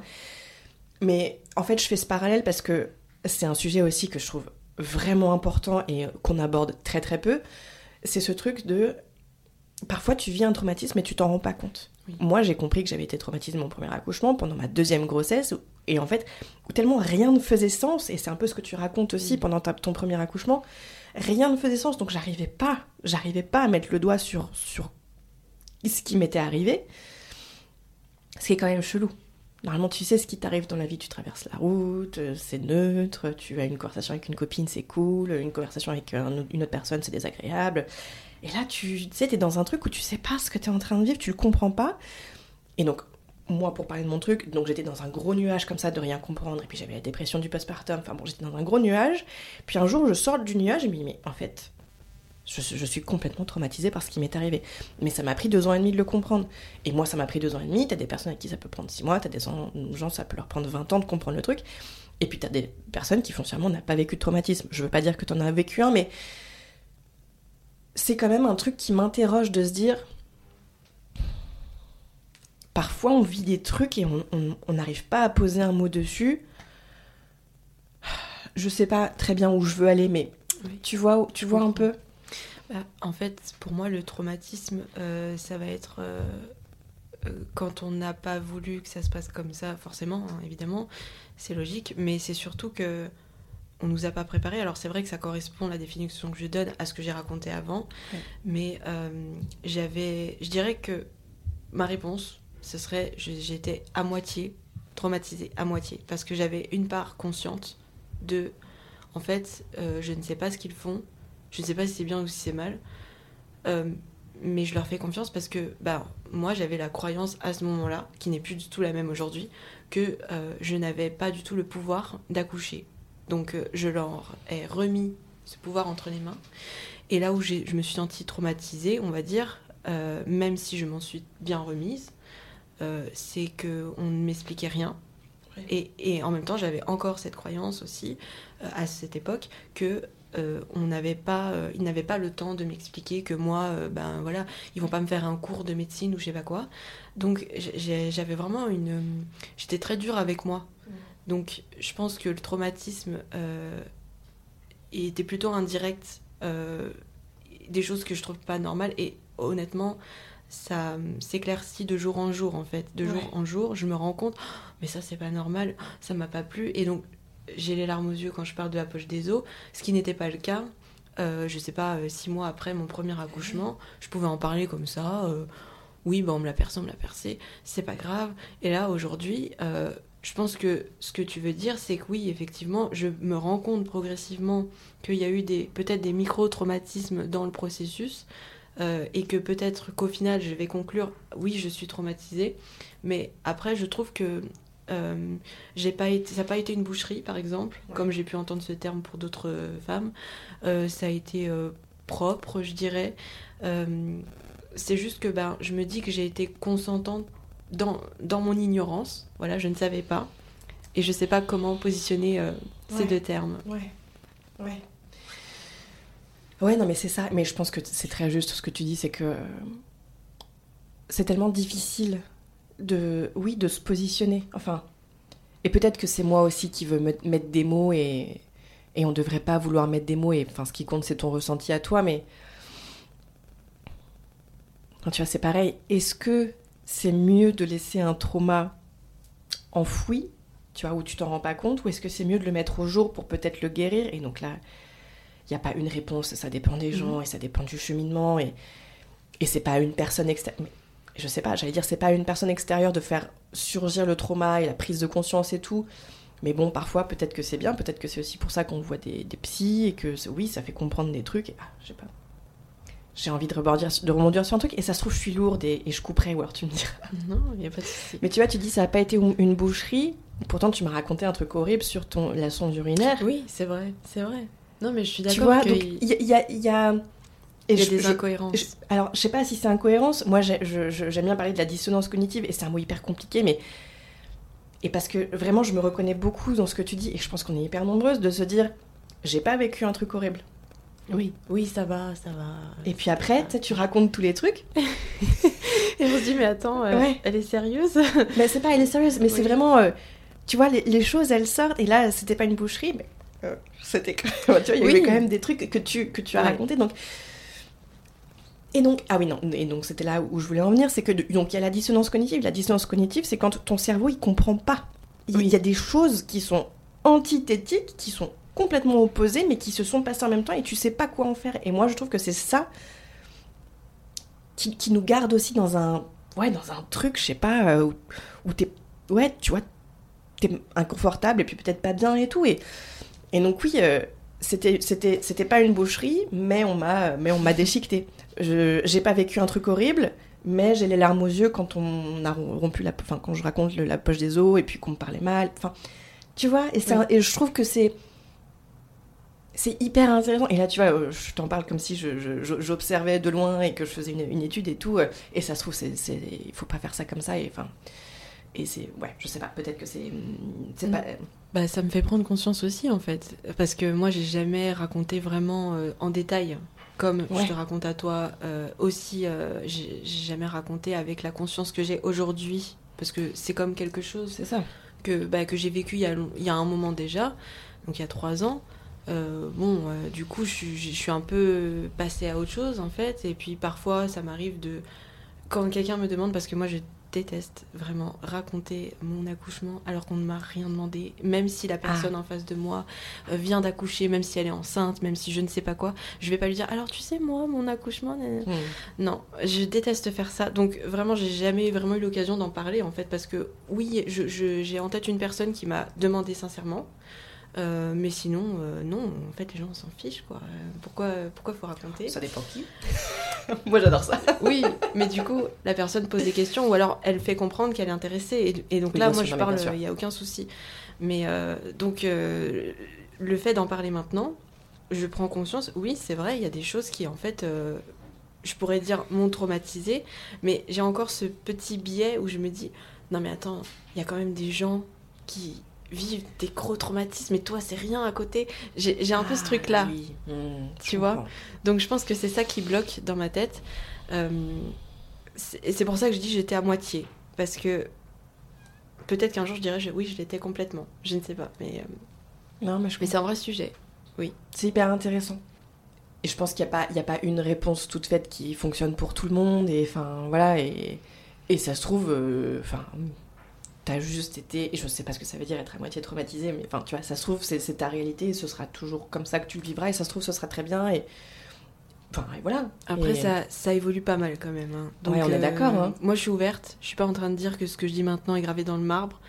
Mais en fait, je fais ce parallèle parce que c'est un sujet aussi que je trouve vraiment important et qu'on aborde très très peu. C'est ce truc de parfois tu vis un traumatisme et tu t'en rends pas compte. Moi, j'ai compris que j'avais été traumatisée de mon premier accouchement pendant ma deuxième grossesse, et en fait, tellement rien ne faisait sens, et c'est un peu ce que tu racontes aussi pendant ton premier accouchement, rien ne faisait sens, donc j'arrivais pas, j'arrivais pas à mettre le doigt sur, sur ce qui m'était arrivé, ce qui est quand même chelou. Normalement, tu sais ce qui t'arrive dans la vie, tu traverses la route, euh, c'est neutre, tu as une conversation avec une copine, c'est cool, une conversation avec une autre personne, c'est désagréable. Et là, tu sais, t'es dans un truc où tu sais pas ce que t'es en train de vivre, tu le comprends pas. Et donc, moi, pour parler de mon truc, donc j'étais dans un gros nuage comme ça de rien comprendre, et puis j'avais la dépression du postpartum, enfin bon, j'étais dans un gros nuage. Puis un jour, je sors du nuage et je me dis, mais en fait, je, suis complètement traumatisée par ce qui m'est arrivé. Mais ça m'a pris deux ans et demi de le comprendre. Et moi, ça m'a pris deux ans et demi. T'as des personnes à qui ça peut prendre six mois, t'as des gens, ça peut leur prendre 20 ans de comprendre le truc. Et puis t'as des personnes qui foncièrement n'ont pas vécu de traumatisme. Je veux pas dire que t'en as vécu un, mais c'est quand même un truc qui m'interroge de se dire. Parfois, on vit des trucs et on n'arrive pas à poser un mot dessus. Je sais pas très bien où je veux aller, mais tu vois, tu vois un peu bah, En fait, pour moi, le traumatisme, euh, ça va être euh, euh, quand on n'a pas voulu que ça se passe comme ça, forcément, hein, évidemment, c'est logique, mais c'est surtout que on nous a pas préparé. Alors c'est vrai que ça correspond la définition que je donne à ce que j'ai raconté avant, mais euh, j'avais, je dirais que ma réponse, ce serait, j'étais à moitié traumatisée, à moitié, parce que j'avais une part consciente de, en fait, euh, je ne sais pas ce qu'ils font, je ne sais pas si c'est bien ou si c'est mal, euh, mais je leur fais confiance parce que, bah, moi j'avais la croyance à ce moment-là, qui n'est plus du tout la même aujourd'hui, que je n'avais pas du tout le pouvoir d'accoucher donc euh, je leur ai remis ce pouvoir entre les mains. Et là où je me suis sentie traumatisée, on va dire, euh, même si je m'en suis bien remise, euh, c'est qu'on ne m'expliquait rien. Et, en même temps, j'avais encore cette croyance aussi, à cette époque, que on n'avait pas, ils n'avaient pas le temps de m'expliquer que moi, ben voilà, ils vont pas me faire un cours de médecine ou je sais pas quoi. Donc j'avais vraiment une, j'étais très dure avec moi donc je pense que le traumatisme euh, était plutôt indirect, euh, des choses que je trouve pas normales. Et honnêtement, ça s'éclaircit de jour en jour en fait. De jour en jour, je me rends compte, oh, mais ça c'est pas normal, ça m'a pas plu. Et donc j'ai les larmes aux yeux quand je parle de la poche des os, ce qui n'était pas le cas. euh, je sais pas, six mois après mon premier accouchement, je pouvais en parler comme ça. euh, oui, bon, on me l'a percé, on me l'a percé, c'est pas grave. Et là, aujourd'hui, euh, je pense que ce que tu veux dire, c'est que oui, effectivement, je me rends compte progressivement qu'il y a eu des peut-être des micro-traumatismes dans le processus. euh, et que peut-être qu'au final, je vais conclure, oui, je suis traumatisée. Mais après, je trouve que euh, j'ai pas été, ça n'a pas été une boucherie, par exemple, comme j'ai pu entendre ce terme pour d'autres euh, femmes. Euh, ça a été propre, je dirais. C'est juste que ben, je me dis que j'ai été consentante dans, dans mon ignorance. Voilà, je ne savais pas. Et je ne sais pas comment positionner euh, ces Ouais. deux termes. Ouais. Ouais. Ouais, non, mais c'est ça. Mais je pense que c'est très juste ce que tu dis, c'est que euh, c'est tellement difficile de, oui, de se positionner. Enfin, et peut-être que c'est moi aussi qui veux me- mettre des mots et et on devrait pas vouloir mettre des mots. Et enfin, ce qui compte, c'est ton ressenti à toi. Mais Enfin, tu vois, c'est pareil. Est-ce que c'est mieux de laisser un trauma enfoui, tu vois, où tu t'en rends pas compte, ou est-ce que c'est mieux de le mettre au jour pour peut-être le guérir Et donc là, il n'y a pas une réponse, ça dépend des gens et ça dépend du cheminement et, et c'est pas une personne extérieure. Je sais pas, j'allais dire, c'est pas une personne extérieure de faire surgir le trauma et la prise de conscience et tout. Mais bon, parfois, peut-être que c'est bien, peut-être que c'est aussi pour ça qu'on voit des, des psys et que oui, ça fait comprendre des trucs. Et, ah, je sais pas. J'ai envie de rebondir, de rebondir sur un truc et ça se trouve, je suis lourde et, et je couperai, ou alors tu me diras. Non, il n'y a pas de souci. Mais tu vois, tu dis ça n'a pas été une boucherie. Pourtant, tu m'as raconté un truc horrible sur ton, la sonde urinaire. Oui, c'est vrai, c'est vrai. Non, mais je suis Tu d'accord vois, que donc il y, a- y a. y a- et il y a je- des je- incohérences. je- alors, je sais pas si c'est incohérence. Moi, j'ai- je- je- j'aime bien parler de la dissonance cognitive et c'est un mot hyper compliqué, mais. Et parce que vraiment, je me reconnais beaucoup dans ce que tu dis et je pense qu'on est hyper nombreuses de se dire j'ai pas vécu un truc horrible. Oui, oui, ça va, ça va. Et puis après, tu racontes tous les trucs. Et on se dit, mais attends, euh, Ouais. elle est sérieuse? Mais c'est pas, elle est sérieuse, mais c'est vraiment. euh, tu vois, les, les choses, elles sortent et là, c'était pas une boucherie, mais. euh, c'était. tu vois, il y Oui. avait quand même des trucs que tu, que tu as Ouais. racontés. Donc. Et donc, ah oui, non, et donc c'était là où je voulais en venir, c'est que donc il y a la dissonance cognitive. La dissonance cognitive, c'est quand ton cerveau il comprend pas. Il Oui. il y a des choses qui sont antithétiques, qui sont complètement opposées, mais qui se sont passées en même temps et tu sais pas quoi en faire. Et moi, je trouve que c'est ça qui, qui nous garde aussi dans un, ouais, dans un truc, je sais pas, euh, où, où t'es, ouais, tu vois, t'es inconfortable et puis peut-être pas bien et tout. Et, et donc oui, euh, c'était, c'était, c'était pas une boucherie, mais on m'a, mais on m'a déchiqueté. Je, j'ai pas vécu un truc horrible, mais j'ai les larmes aux yeux quand on a rompu la, enfin quand je raconte le- la poche des os et puis qu'on me parlait mal. Enfin, tu vois, et, ça, et je trouve que c'est c'est hyper intéressant. Et là, tu vois, euh, je t'en parle comme si j'observais de loin et que je faisais une, une étude et tout. euh, Et ça se trouve, c'est, il faut pas faire ça comme ça. Et enfin, et c'est, ouais, je sais pas. Peut-être que c'est, c'est Mm. pas. Bah, ça me fait prendre conscience aussi, en fait. Parce que moi, j'ai jamais raconté vraiment euh, en détail, comme Ouais. je te raconte à toi. euh, aussi, euh, j'ai jamais raconté avec la conscience que j'ai aujourd'hui. Parce que c'est comme quelque chose C'est ça. que, bah, que j'ai vécu il y, a, il y a un moment déjà, donc il y a trois ans. Euh, bon, euh, du coup, je, suis- je suis un peu passée à autre chose en fait. Et puis parfois, ça m'arrive de. Quand quelqu'un me demande, parce que moi je déteste vraiment raconter mon accouchement alors qu'on ne m'a rien demandé, même si la personne en face de moi euh, vient d'accoucher, même si elle est enceinte, même si je ne sais pas quoi, je vais pas lui dire alors tu sais, moi, mon accouchement. nanana. Mm. Non, je déteste faire ça. Donc vraiment, j'ai jamais vraiment eu l'occasion d'en parler en fait parce que oui, je- je- j'ai en tête une personne qui m'a demandé sincèrement. Euh, mais sinon, euh, non, en fait, les gens s'en fichent, quoi. Pourquoi, pourquoi faut raconter Ça dépend qui. Moi, j'adore ça. Oui, mais du coup, la personne pose des questions ou alors elle fait comprendre qu'elle est intéressée. Et, et donc Oui, là, moi, sûr, je parle, il n'y a aucun souci. Mais euh, donc, le fait d'en parler maintenant, je prends conscience, oui, c'est vrai, il y a des choses qui, en fait, je pourrais dire m'ont traumatisé, mais j'ai encore ce petit biais où je me dis, non mais attends, il y a quand même des gens qui vivent des gros traumatismes et toi, c'est rien à côté. J'ai un peu ce Ah, truc-là. oui. Mm, je Tu vois comprends. Donc je pense que c'est ça qui bloque dans ma tête. Euh, c'est- et c'est pour ça que je dis j'étais à moitié. Parce que peut-être qu'un jour je dirais je- oui, je l'étais complètement. Je ne sais pas. Mais, euh, Non, mais je mais c'est un vrai sujet. C'est hyper intéressant. Et je pense qu'il n'y a, pas- il y a pas une réponse toute faite qui fonctionne pour tout le monde. Et enfin, voilà. Et, et ça se trouve, euh, t'as juste été, et je sais pas ce que ça veut dire être à moitié traumatisé, mais enfin, tu vois, ça se trouve, c'est ta réalité, et ce sera toujours comme ça que tu le vivras, et ça se trouve, ce sera très bien, et. Enfin, et voilà. Après, Et- ça, ça évolue pas mal quand même. hein. Ouais, on est d'accord, hein. Moi, je suis ouverte. Je suis pas en train de dire que ce que je dis maintenant est gravé dans le marbre.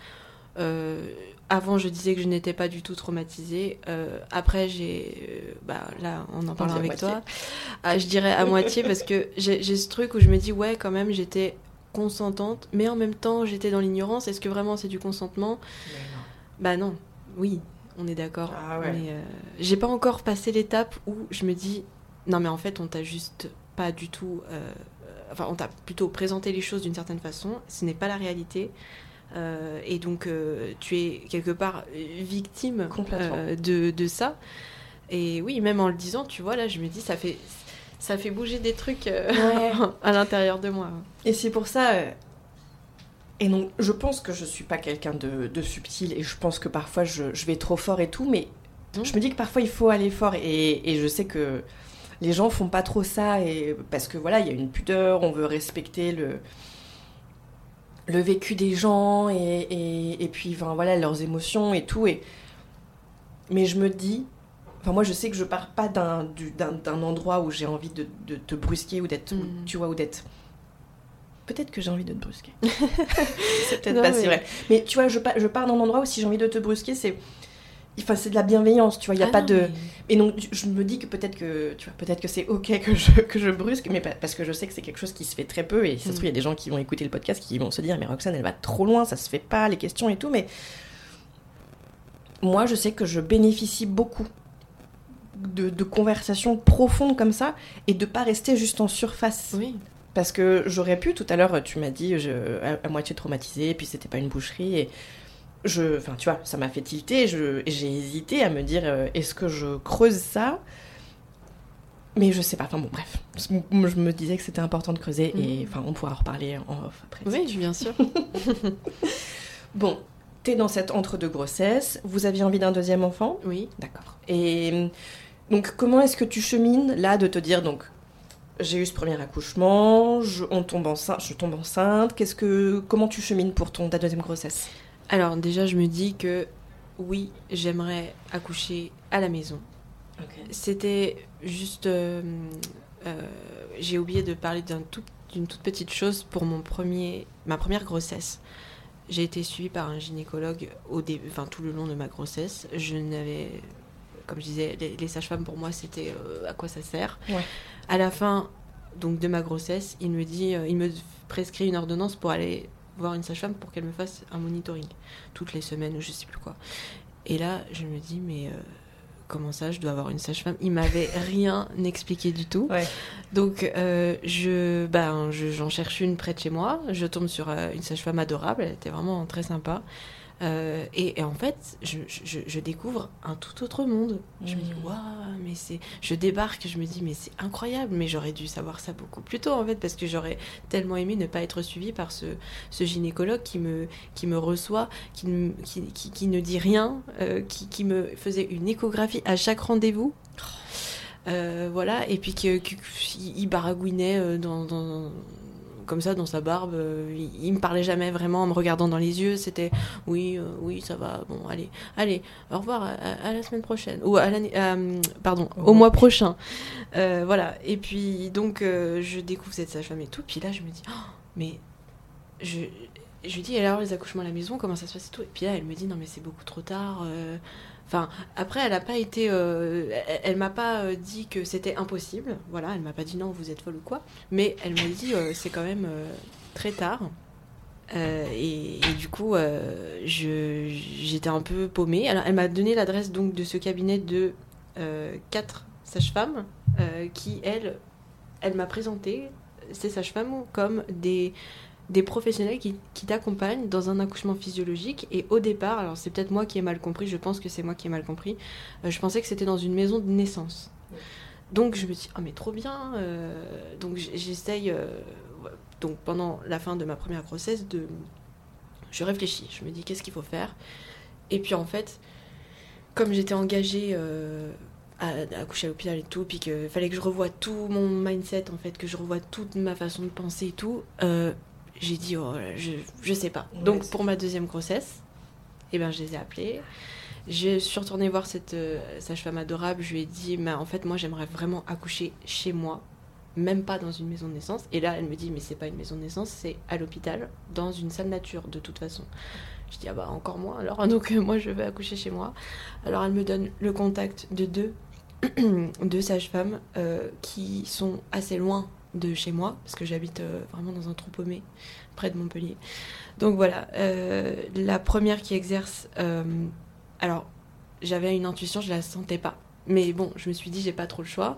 Euh, avant, je disais que je n'étais pas du tout traumatisée. Euh, après, j'ai. euh, bah, là, on en parle à avec moitié. toi. Ah, je dirais à moitié parce que j'ai ce truc où je me dis, ouais, quand même, j'étais consentante, mais en même temps, j'étais dans l'ignorance. Est-ce que vraiment c'est du consentement? Bah non, oui, on est d'accord. Ah ouais. Mais euh, j'ai pas encore passé l'étape où je me dis non mais en fait on t'a juste pas du tout, euh, enfin on t'a plutôt présenté les choses d'une certaine façon. Ce n'est pas la réalité. Euh, et donc tu es quelque part victime de, de ça. Et oui, même en le disant, tu vois là, je me dis ça fait ça fait bouger des trucs euh, Ouais. à l'intérieur de moi. Et c'est pour ça. euh, Et donc, je pense que je suis pas quelqu'un de, de subtil et je pense que parfois je, je vais trop fort et tout, mais Mm. je me dis que parfois il faut aller fort et, et je sais que les gens font pas trop ça et parce que voilà, il y a une pudeur, on veut respecter le le vécu des gens et, et, et puis enfin, voilà leurs émotions et tout et mais je me dis enfin moi je sais que je pars pas d'un du- d'un d'un endroit où j'ai envie de, de te brusquer ou d'être Mm. tu vois ou d'être. Peut-être que j'ai envie de te brusquer. C'est peut-être pas mais- si vrai. Mais tu vois je, pa- je pars d'un endroit où si j'ai envie de te brusquer c'est enfin c'est de la bienveillance tu vois il y a Ah pas non, de mais- et donc je me dis que peut-être que tu vois peut-être que c'est ok que je que je brusque mais pa- parce que je sais que c'est quelque chose qui se fait très peu et ça se trouve il y a des gens qui vont écouter le podcast qui vont se dire mais Roxane elle va trop loin ça se fait pas les questions et tout mais moi je sais que je bénéficie beaucoup de, de conversations profondes comme ça et de pas rester juste en surface Oui. parce que j'aurais pu, tout à l'heure, tu m'as dit je, à, à moitié traumatisée, puis c'était pas une boucherie. Et je, enfin, tu vois, ça m'a fait tilter. J'ai hésité à me dire euh, est-ce que je creuse ça? Mais je sais pas. Enfin bon, bref. Je me disais que c'était important de creuser et enfin, on pourra en reparler en off après. Oui, bien sûr. Bon, t'es dans cette entre-deux grossesse. Vous aviez envie d'un deuxième enfant? Oui. D'accord. Et donc, comment est-ce que tu chemines là de te dire donc j'ai eu ce premier accouchement, je, on tombe enceinte, je tombe enceinte. Qu'est-ce que, comment tu chemines pour ton ta deuxième grossesse? Alors déjà, je me dis que oui, j'aimerais accoucher à la maison. C'était juste... euh, euh, J'ai oublié de parler d'un tout- d'une toute petite chose pour mon premier, ma première grossesse. J'ai été suivie par un gynécologue au dé- enfin, tout le long de ma grossesse. Je n'avais... Comme je disais, les, les sages-femmes pour moi, c'était euh, à quoi ça sert. Ouais. À la fin donc, de ma grossesse, il me dit, euh, il me prescrit une ordonnance pour aller voir une sage-femme pour qu'elle me fasse un monitoring toutes les semaines ou je sais plus quoi. Et là, je me dis, mais euh, comment ça, je dois avoir une sage-femme? Il m'avait rien expliqué du tout. Ouais. Donc, euh, je, ben, je- j'en cherche une près de chez moi. Je tombe sur euh, une sage-femme adorable. Elle était vraiment très sympa. Euh, et, et en fait, je, je- je découvre un tout autre monde. Je me dis, Mhm. waouh, mais c'est. Je débarque, je me dis, mais c'est incroyable. Mais j'aurais dû savoir ça beaucoup plus tôt, en fait, parce que j'aurais tellement aimé ne pas être suivie par ce, ce gynécologue qui me, qui me reçoit, qui, ne- qui, qui- qui ne dit rien, euh, qui, qui me faisait une échographie à chaque rendez-vous. Euh, voilà, et puis qu'il baragouinait dans, dans- comme ça dans sa barbe. euh, il, il me parlait jamais vraiment en me regardant dans les yeux. C'était oui, euh, oui, ça va. Bon, allez, allez, au revoir, à, à la semaine prochaine ou à l'année, euh, pardon, Au au mois prochain. Voilà. Et puis donc je découvre cette sage-femme et tout. Puis là, je me dis, Oh, mais je je lui dis, alors les accouchements à la maison, comment ça se passe et tout. Et puis là, elle me dit, non mais c'est beaucoup trop tard. euh, Enfin, après, elle n'a pas été. euh, elle m'a pas euh, dit que c'était impossible. Voilà, elle m'a pas dit non, vous êtes folle ou quoi. Mais elle m'a dit, euh, c'est quand même très tard. Et, du coup, j'étais un peu paumée. Alors, elle m'a donné l'adresse donc de ce cabinet de quatre sages-femmes qui, elle, elle m'a présenté ces sages-femmes comme des des professionnels qui, qui t'accompagnent dans un accouchement physiologique. Et au départ, alors c'est peut-être moi qui ai mal compris, je pense que c'est moi qui ai mal compris, euh, je pensais que c'était dans une maison de naissance. Donc je me dis, ah mais trop bien. euh, donc j'essaye, euh, donc pendant la fin de ma première grossesse, de, je réfléchis, je me dis qu'est-ce qu'il faut faire? Et puis en fait, comme j'étais engagée à, accoucher à l'hôpital et tout, puis qu'il fallait que je revoie tout mon mindset, en fait, que je revoie toute ma façon de penser et tout, j'ai dit, oh, je, je sais pas. Donc pour ma deuxième grossesse, eh ben, je les ai appelés. Je suis retournée voir cette euh, sage-femme adorable. Je lui ai dit, mais en fait, moi, j'aimerais vraiment accoucher chez moi, même pas dans une maison de naissance. Et là, elle me dit, mais c'est pas une maison de naissance, c'est à l'hôpital, dans une salle nature, de toute façon. Je dis, ah bah encore moins alors. Donc, euh, moi, je vais accoucher chez moi. Alors, elle me donne le contact de deux, deux sages-femmes euh, qui sont assez loin de chez moi, parce que j'habite euh, vraiment dans un trou paumé, près de Montpellier. Donc voilà, euh, la première qui exerce, euh, alors j'avais une intuition, je la sentais pas. Mais bon, je me suis dit, j'ai pas trop le choix.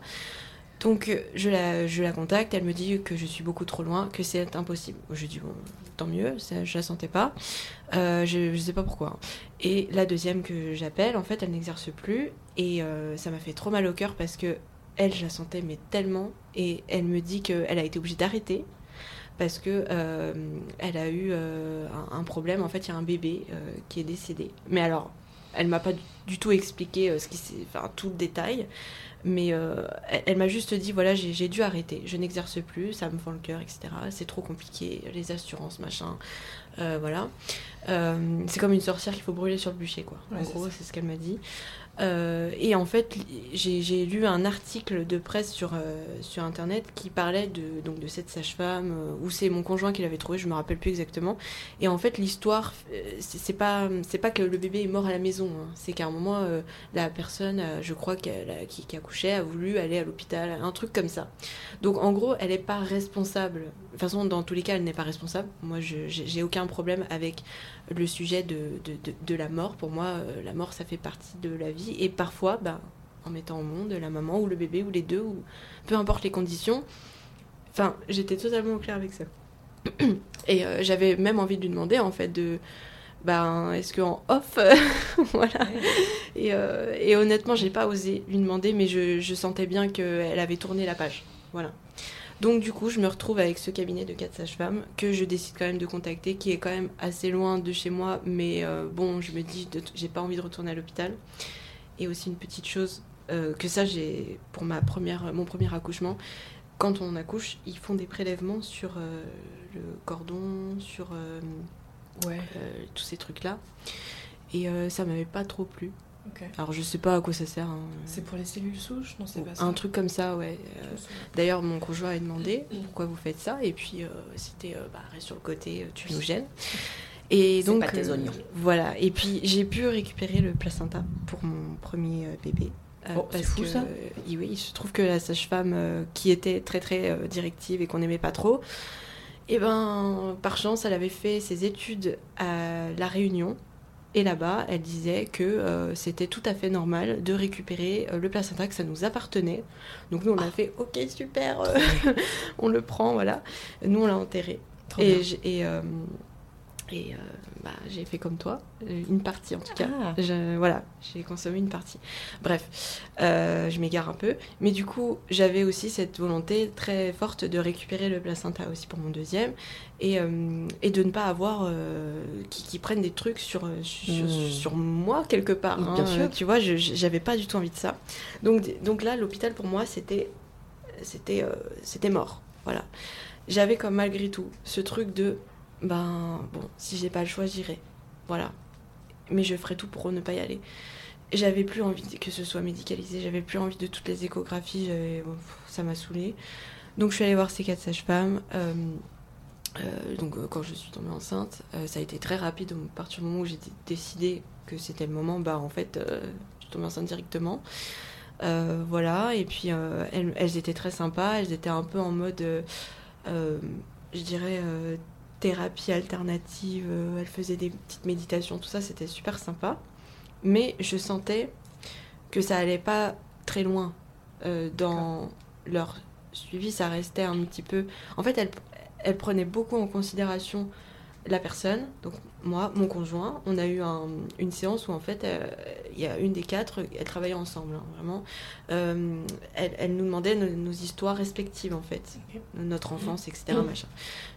Donc je la, je la contacte, elle me dit que je suis beaucoup trop loin, que c'est impossible. Je dis, bon, tant mieux, ça, je la sentais pas. Je, je sais pas pourquoi. Et la deuxième que j'appelle, en fait, elle n'exerce plus. Et ça m'a fait trop mal au cœur parce que elle, je la sentais mais tellement. Et elle me dit qu'elle a été obligée d'arrêter parce que euh, elle a eu euh, un, un problème. En fait, il y a un bébé euh, qui est décédé. Mais alors, elle m'a pas du, tout expliqué ce qui s'est, enfin tout le détail. Mais elle, elle m'a juste dit voilà, j'ai dû arrêter. Je n'exerce plus, ça me fend le cœur, etc. C'est trop compliqué, les assurances, machin. Voilà. C'est comme une sorcière qu'il faut brûler sur le bûcher, quoi. Ouais, en gros, c'est ce qu'elle m'a dit. Euh, et en fait, j'ai lu un article de presse sur, euh, sur internet qui parlait de, donc de cette sage-femme, euh, où c'est mon conjoint qui l'avait trouvé, je me rappelle plus exactement. Et en fait, l'histoire, euh, c'est pas, pas que le bébé est mort à la maison, hein. c'est qu'à un moment, la personne, je crois a- qui, qui accouchait, a voulu aller à l'hôpital, un truc comme ça. Donc en gros, elle n'est pas responsable. De toute façon, dans tous les cas, elle n'est pas responsable. Moi, j'ai aucun problème avec le sujet de, de, de, de la mort. Pour moi, euh, la mort, ça fait partie de la vie. Et parfois, ben, en mettant au monde la maman ou le bébé ou les deux, ou peu importe les conditions. Enfin, j'étais totalement au clair avec ça. Et euh, j'avais même envie de lui demander, en fait, de... Ben, est-ce qu'en off, voilà. Et, euh, et honnêtement, j'ai pas osé lui demander, mais je, je sentais bien qu'elle avait tourné la page. Voilà. Donc du coup, je me retrouve avec ce cabinet de quatre sages-femmes que je décide quand même de contacter, qui est quand même assez loin de chez moi, mais euh, bon, je me dis, j'ai pas envie de retourner à l'hôpital. Et aussi une petite chose, euh, que ça, j'ai pour ma première, mon premier accouchement, quand on accouche, ils font des prélèvements sur euh, le cordon, sur Ouais. tous ces trucs-là. Et ça m'avait pas trop plu. Alors je sais pas à quoi ça sert. hein. C'est pour les cellules souches? Non, c'est pas ça. Un truc comme ça, ouais. Euh. D'ailleurs, mon conjoint a demandé pourquoi vous faites ça, et puis euh, c'était euh, bah, reste sur le côté, tu nous gênes. Et donc, pas tes oignons. voilà. Et puis j'ai pu récupérer le placenta pour mon premier bébé. Oh, c'est fou, que, ça. il- oui, il se trouve que la sage-femme qui était très très directive et qu'on n'aimait pas trop, et ben par chance, elle avait fait ses études à La Réunion. Et là-bas, elle disait que euh, c'était tout à fait normal de récupérer euh, le placenta, que ça nous appartenait. Donc nous, on Ah. a fait OK, super, on le prend, voilà. Nous, on l'a enterré. Trop et, euh, et, euh, bah, j'ai fait comme toi, euh, une partie en tout cas. Ah. Je- voilà, j'ai consommé une partie. Bref, euh, je m'égare un peu. Mais du coup, j'avais aussi cette volonté très forte de récupérer le placenta aussi pour mon deuxième et, euh, et de ne pas avoir qui, qui prennent des trucs sur, sur, Mmh. sur moi quelque part. Bien hein. sûr. Tu vois, je- j'avais pas du tout envie de ça. Donc, donc là, l'hôpital pour moi, c'était c'était mort. Voilà. J'avais comme malgré tout ce truc de ben bon, si j'ai pas le choix, j'irai. Voilà. Mais je ferai tout pour ne pas y aller. J'avais plus envie que ce soit médicalisé, j'avais plus envie de toutes les échographies, ça m'a saoulée. Donc je suis allée voir ces quatre sages-femmes. euh, euh, donc euh, quand je suis tombée enceinte, ça a été très rapide. À partir du moment où j'ai dé- décidé que c'était le moment, bah en fait, je suis tombée enceinte directement. Voilà, et puis elles, étaient très sympas, elles étaient un peu en mode, je dirais, thérapie alternative, euh, elles faisaient des petites méditations, tout ça, c'était super sympa. Mais je sentais que ça allait pas très loin euh, dans leur suivi, ça restait un petit peu... En fait, elles, elles prenaient beaucoup en considération la personne, donc moi, mon conjoint, on a eu un- une séance où en fait, euh, il y a une des quatre, elles travaillaient ensemble, hein, vraiment. Euh, elles, elles nous demandaient nos, nos histoires respectives en fait, notre enfance, etc. Machin.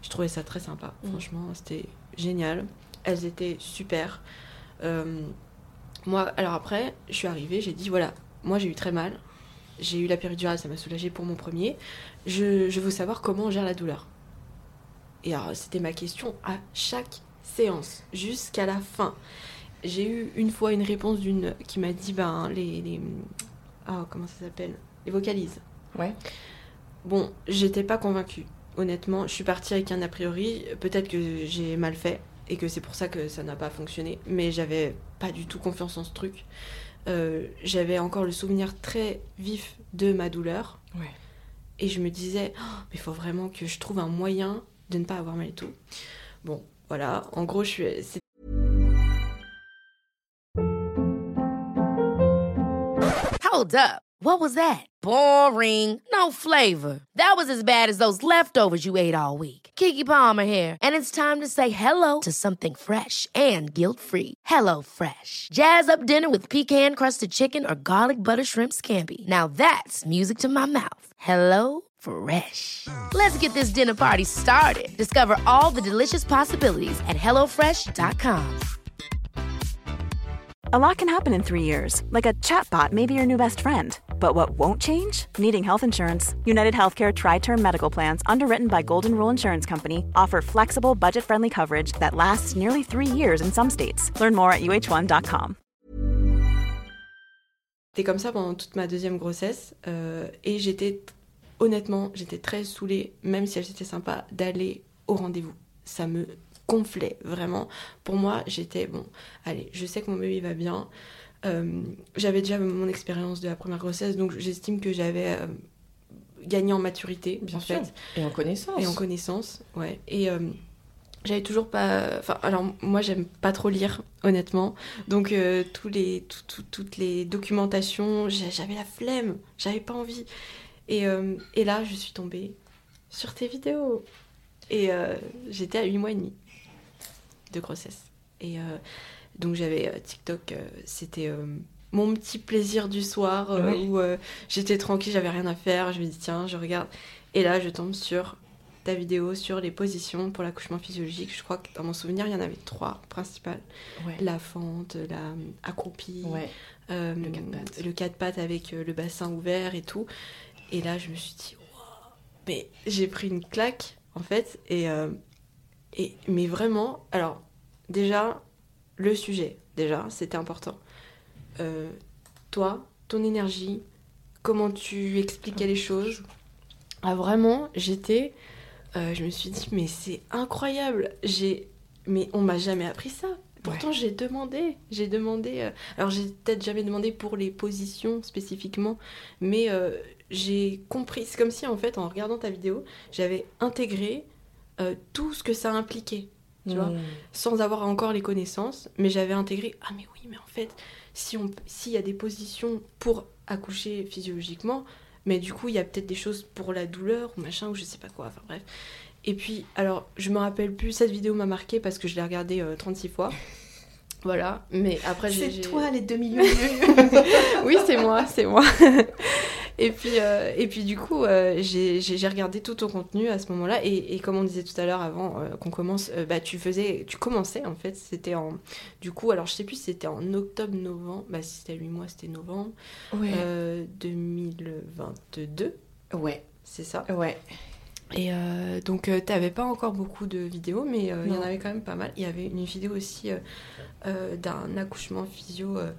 Je trouvais ça très sympa, Mhm. franchement, c'était génial. Elles étaient super. Euh, moi, alors après, je suis arrivée, j'ai dit voilà, moi j'ai eu très mal, j'ai eu la péridurale, ça m'a soulagée pour mon premier. Je, je veux savoir comment on gère la douleur. Et c'était ma question à chaque séance, jusqu'à la fin. J'ai eu une fois une réponse d'une qui m'a dit ben les, les oh, comment ça s'appelle? Les vocalises. Ouais. Bon, j'étais pas convaincue. Honnêtement, je suis partie avec un a priori. Peut-être que j'ai mal fait et que c'est pour ça que ça n'a pas fonctionné. Mais j'avais pas du tout confiance en ce truc. Euh, j'avais encore le souvenir très vif de ma douleur. Ouais. Et je me disais, oh, mais il faut vraiment que je trouve un moyen de ne pas avoir mal et tout. Bon, voilà. En gros, je suis. Hold up. What was that? Boring. No flavor. That was as bad as those leftovers you ate all week. Kiki Palmer here, and it's time to say hello to something fresh and guilt-free. Hello Fresh. Jazz up dinner with pecan-crusted chicken or garlic butter shrimp scampi. Now that's music to my mouth. Hello Fresh. Let's get this dinner party started. Discover all the delicious possibilities at hellofresh.com. A lot can happen in three years, like a chatbot may be your new best friend. But what won't change? Needing health insurance. United Healthcare Tri Term Medical Plans, underwritten by Golden Rule Insurance Company, offer flexible, budget friendly coverage that lasts nearly three years in some states. Learn more at uh1.com. C'était comme ça pendant toute ma deuxième grossesse. Euh, et j'étais, honnêtement, j'étais très saoulée, même si elle était sympa, d'aller au rendez-vous. Ça me gonflait, vraiment. Pour moi, j'étais, bon, allez, je sais que mon bébé va bien. Euh, j'avais déjà mon expérience de la première grossesse, donc j'estime que j'avais euh, gagné en maturité, Bien en sûr. fait. Et en connaissance. Et en connaissance, ouais. Et euh, j'avais toujours pas. Enfin, alors moi, j'aime pas trop lire, honnêtement. Donc, tous les, tout- tout- toutes les documentations, j'a- j'avais la flemme, j'avais pas envie. Et, euh, et là, je suis tombée sur tes vidéos. Et euh, j'étais à 8 mois et demi de grossesse. Et euh, donc, j'avais TikTok, c'était. mon petit plaisir du soir où j'étais tranquille, j'avais rien à faire. Je me dis, tiens, je regarde. Et là, je tombe sur ta vidéo sur les positions pour l'accouchement physiologique. Je crois que dans mon souvenir, il y en avait trois principales. Ouais. La fente, la accroupie, Ouais. euh, Le quatre pattes. le quatre pattes avec le bassin ouvert et tout. Et là, je me suis dit, Waouh mais j'ai pris une claque, en fait. Et, euh, et, mais vraiment, alors, déjà, le sujet, déjà, c'était important. Euh, toi, ton énergie, comment tu expliquais les choses? Ah, vraiment, j'étais. euh, je me suis dit, mais c'est incroyable. J'ai, mais on m'a jamais appris ça. Pourtant, j'ai demandé, j'ai demandé. euh, alors, j'ai peut-être jamais demandé pour les positions spécifiquement, mais euh, j'ai compris. C'est comme si, en fait, en regardant ta vidéo, j'avais intégré euh, tout ce que ça impliquait, tu vois, Mmh. sans avoir encore les connaissances, mais j'avais intégré. Ah, mais oui, mais en fait, si on, s'il y a des positions pour accoucher physiologiquement, mais du coup, il y a peut-être des choses pour la douleur ou machin ou je sais pas quoi. Enfin bref. Et puis, alors, je me rappelle plus. Cette vidéo m'a marqué parce que je l'ai regardée euh, 36 fois. Voilà, mais après j'ai. j'ai- les 2 millions oui, c'est moi, c'est moi. et, puis, euh, et puis du coup, euh, j'ai regardé tout ton contenu à ce moment-là. Et, et comme on disait tout à l'heure avant euh, qu'on commence, euh, bah, tu faisais, tu commençais en fait. C'était en. Du coup, alors je sais plus si c'était en octobre, novembre. Bah, si c'était 8 mois, c'était novembre. Ouais. Euh, 2022, Ouais. c'est ça. Ouais. Et euh, donc, tu t'avais pas encore beaucoup de vidéos, mais euh, il y en avait quand même pas mal. Il y avait une vidéo aussi euh, euh, d'un accouchement physio euh, euh, euh,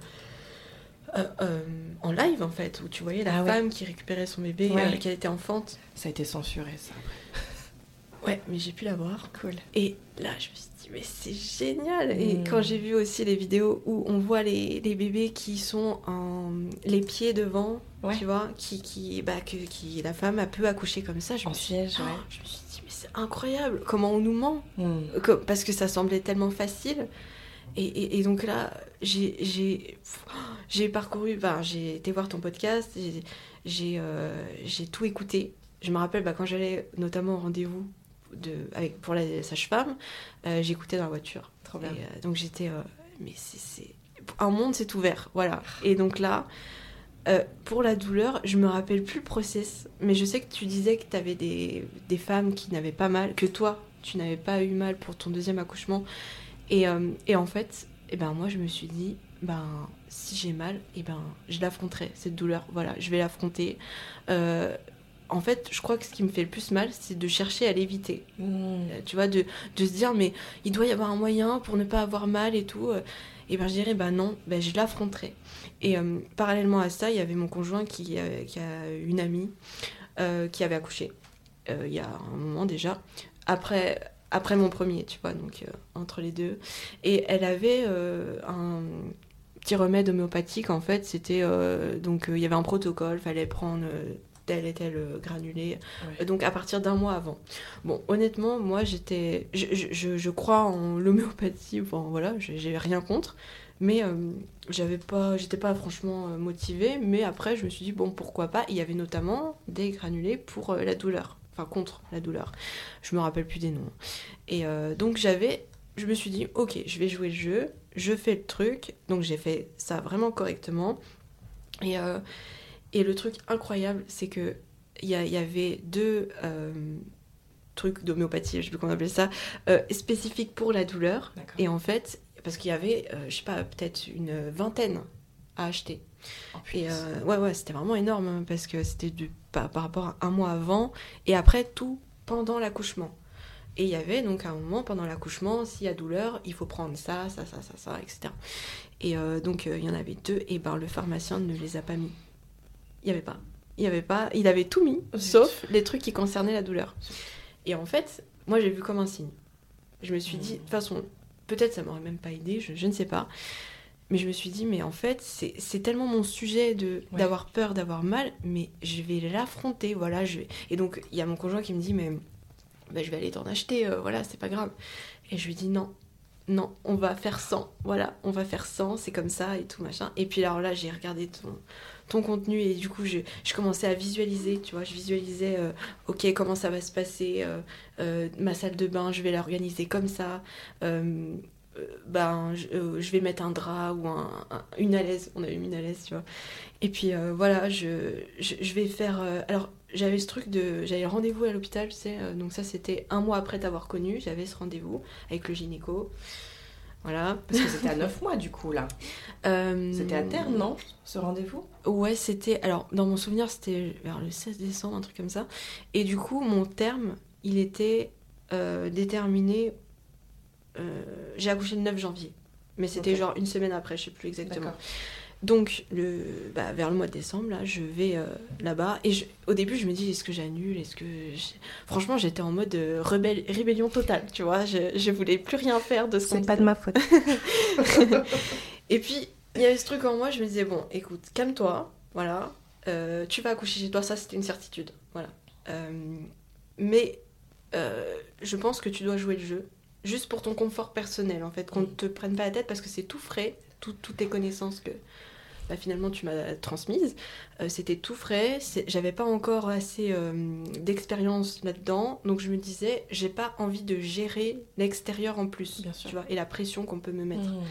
en live, en fait, où tu voyais la Ah ouais. femme qui récupérait son bébé, Ouais. euh, qu'elle était enfante. Ça a été censuré, ça. Ouais, mais j'ai pu la voir. Cool. Et là, je me suis dit, mais c'est génial! Et Mm. quand j'ai vu aussi les vidéos où on voit les, les bébés qui sont en les pieds devant, Ouais. tu vois, qui, qui, bah, que, qui, la femme a pu accoucher comme ça, je En me suis siège, ouais. Oh, je me suis dit, mais c'est incroyable, comment on nous ment, Mmh. Que- parce que ça semblait tellement facile. Et, et- et donc là, j'ai- parcouru, enfin, j'ai été voir ton podcast, j'ai- euh, tout écouté. Je me rappelle bah, quand j'allais notamment au rendez-vous avec, pour la sage-femme, euh, j'écoutais dans la voiture. Trop Et, bien. euh, donc j'étais, mais c'est- un monde s'est ouvert, voilà. Et donc là, pour la douleur, je me rappelle plus le process, mais je sais que tu disais que tu avais des, des femmes qui n'avaient pas mal, que toi, tu n'avais pas eu mal pour ton deuxième accouchement. Et, euh, et en fait, eh ben, moi, je me suis dit, ben, si j'ai mal, eh ben, je l'affronterai, cette douleur. Voilà, je vais l'affronter. Euh, en fait, je crois que ce qui me fait le plus mal, c'est de chercher à l'éviter. Euh, Tu vois, de, de se dire, mais il doit y avoir un moyen pour ne pas avoir mal et tout. Et ben je dirais, bah non, ben, je l'affronterai. Et euh, parallèlement à ça, il y avait mon conjoint qui, euh, qui a une amie euh, qui avait accouché il y a un moment déjà. Après, après mon premier, tu vois, donc euh, entre les deux. Et elle avait euh, un petit remède homéopathique, en fait, c'était. euh, donc, il y avait un protocole, fallait prendre. tel et tel granulé, donc à partir d'un mois avant. Bon, honnêtement, moi j'étais. Je, je- je- je crois en l'homéopathie, enfin voilà, j'ai rien contre, mais euh, j'avais pas, j'étais pas franchement motivée, mais après je me suis dit, bon, pourquoi pas? Il y avait notamment des granulés pour euh, la douleur, enfin contre la douleur. Je me rappelle plus des noms. Et euh, donc j'avais. Je me suis dit, ok, je vais jouer le jeu, je fais le truc, donc j'ai fait ça vraiment correctement. Et, euh, et le truc incroyable, c'est que il y, y avait deux euh, trucs d'homéopathie, je sais plus comment on appelait ça, spécifiques pour la douleur. Et en fait, parce qu'il y avait, je sais pas, peut-être une vingtaine à acheter. Oh, Et ouais, ouais, c'était vraiment énorme hein, parce que c'était du, par, par rapport à un mois avant et après tout pendant l'accouchement. Et il y avait donc un moment pendant l'accouchement, s'il y a douleur, il faut prendre ça, ça, ça, ça, ça, etc. Et euh, donc euh, il y en avait deux et ben le pharmacien ne les a pas mis. Il y avait pas. Il y avait pas. Il avait tout mis, sauf les trucs qui concernaient la douleur. Et en fait, moi j'ai vu comme un signe. Je me suis dit, de toute façon, peut-être ça m'aurait même pas aidé, je, je ne sais pas. Mais je me suis dit, mais en fait, c'est tellement mon sujet de Ouais. d'avoir peur, d'avoir mal, mais je vais l'affronter, voilà. Je vais... Et donc, il y a mon conjoint qui me dit, mais bah, je vais aller t'en acheter, euh, voilà, c'est pas grave. Et je lui dis, non, non, on va faire 100, voilà, on va faire 100, c'est comme ça et tout, machin. Et puis alors là, j'ai regardé ton, ton contenu et du coup, je, je commençais à visualiser, tu vois, je visualisais, euh, ok, comment ça va se passer, euh, ma salle de bain, je vais l'organiser comme ça. Euh, ben, je, euh, je vais mettre un drap ou un, un- une alaise. On avait mis une alaise, tu vois. Et puis euh, voilà, je, je, je vais faire. euh, alors, j'avais ce truc de. J'avais rendez-vous à l'hôpital, tu sais. euh, donc, ça, c'était un mois après t'avoir connu. J'avais ce rendez-vous avec le gynéco. Voilà. Parce que c'était à 9 mois du coup là. C'était à terme, non Ce rendez-vous? Ouais, c'était. Alors, dans mon souvenir, c'était vers le 16 décembre, un truc comme ça. Et du coup, mon terme, il était déterminé. Euh, J'ai accouché le 9 janvier. Mais c'était genre une semaine après, je sais plus exactement. Donc, le, bah, vers le mois de décembre, là, je vais euh, là-bas. Et je- au début, je me dis, est-ce que j'annule Est-ce que. Franchement, j'étais en mode euh, rebelle- rébellion totale, tu vois. Je, je voulais plus rien faire de ce qu'on C'est pas de ma faute. et puis, il y avait ce truc en moi, je me disais, bon, écoute, calme-toi, voilà, euh, tu vas accoucher chez toi, ça c'était une certitude, voilà. Mais je pense que tu dois jouer le jeu, juste pour ton confort personnel, en fait, qu'on ne te prenne pas la tête, parce que c'est tout frais, tout- toutes tes connaissances que bah, finalement tu m'as transmises, euh, c'était tout frais, j'avais pas encore assez euh, d'expérience là-dedans, donc je me disais, j'ai pas envie de gérer l'extérieur en plus, Bien sûr. tu vois, et la pression qu'on peut me mettre. Mmh.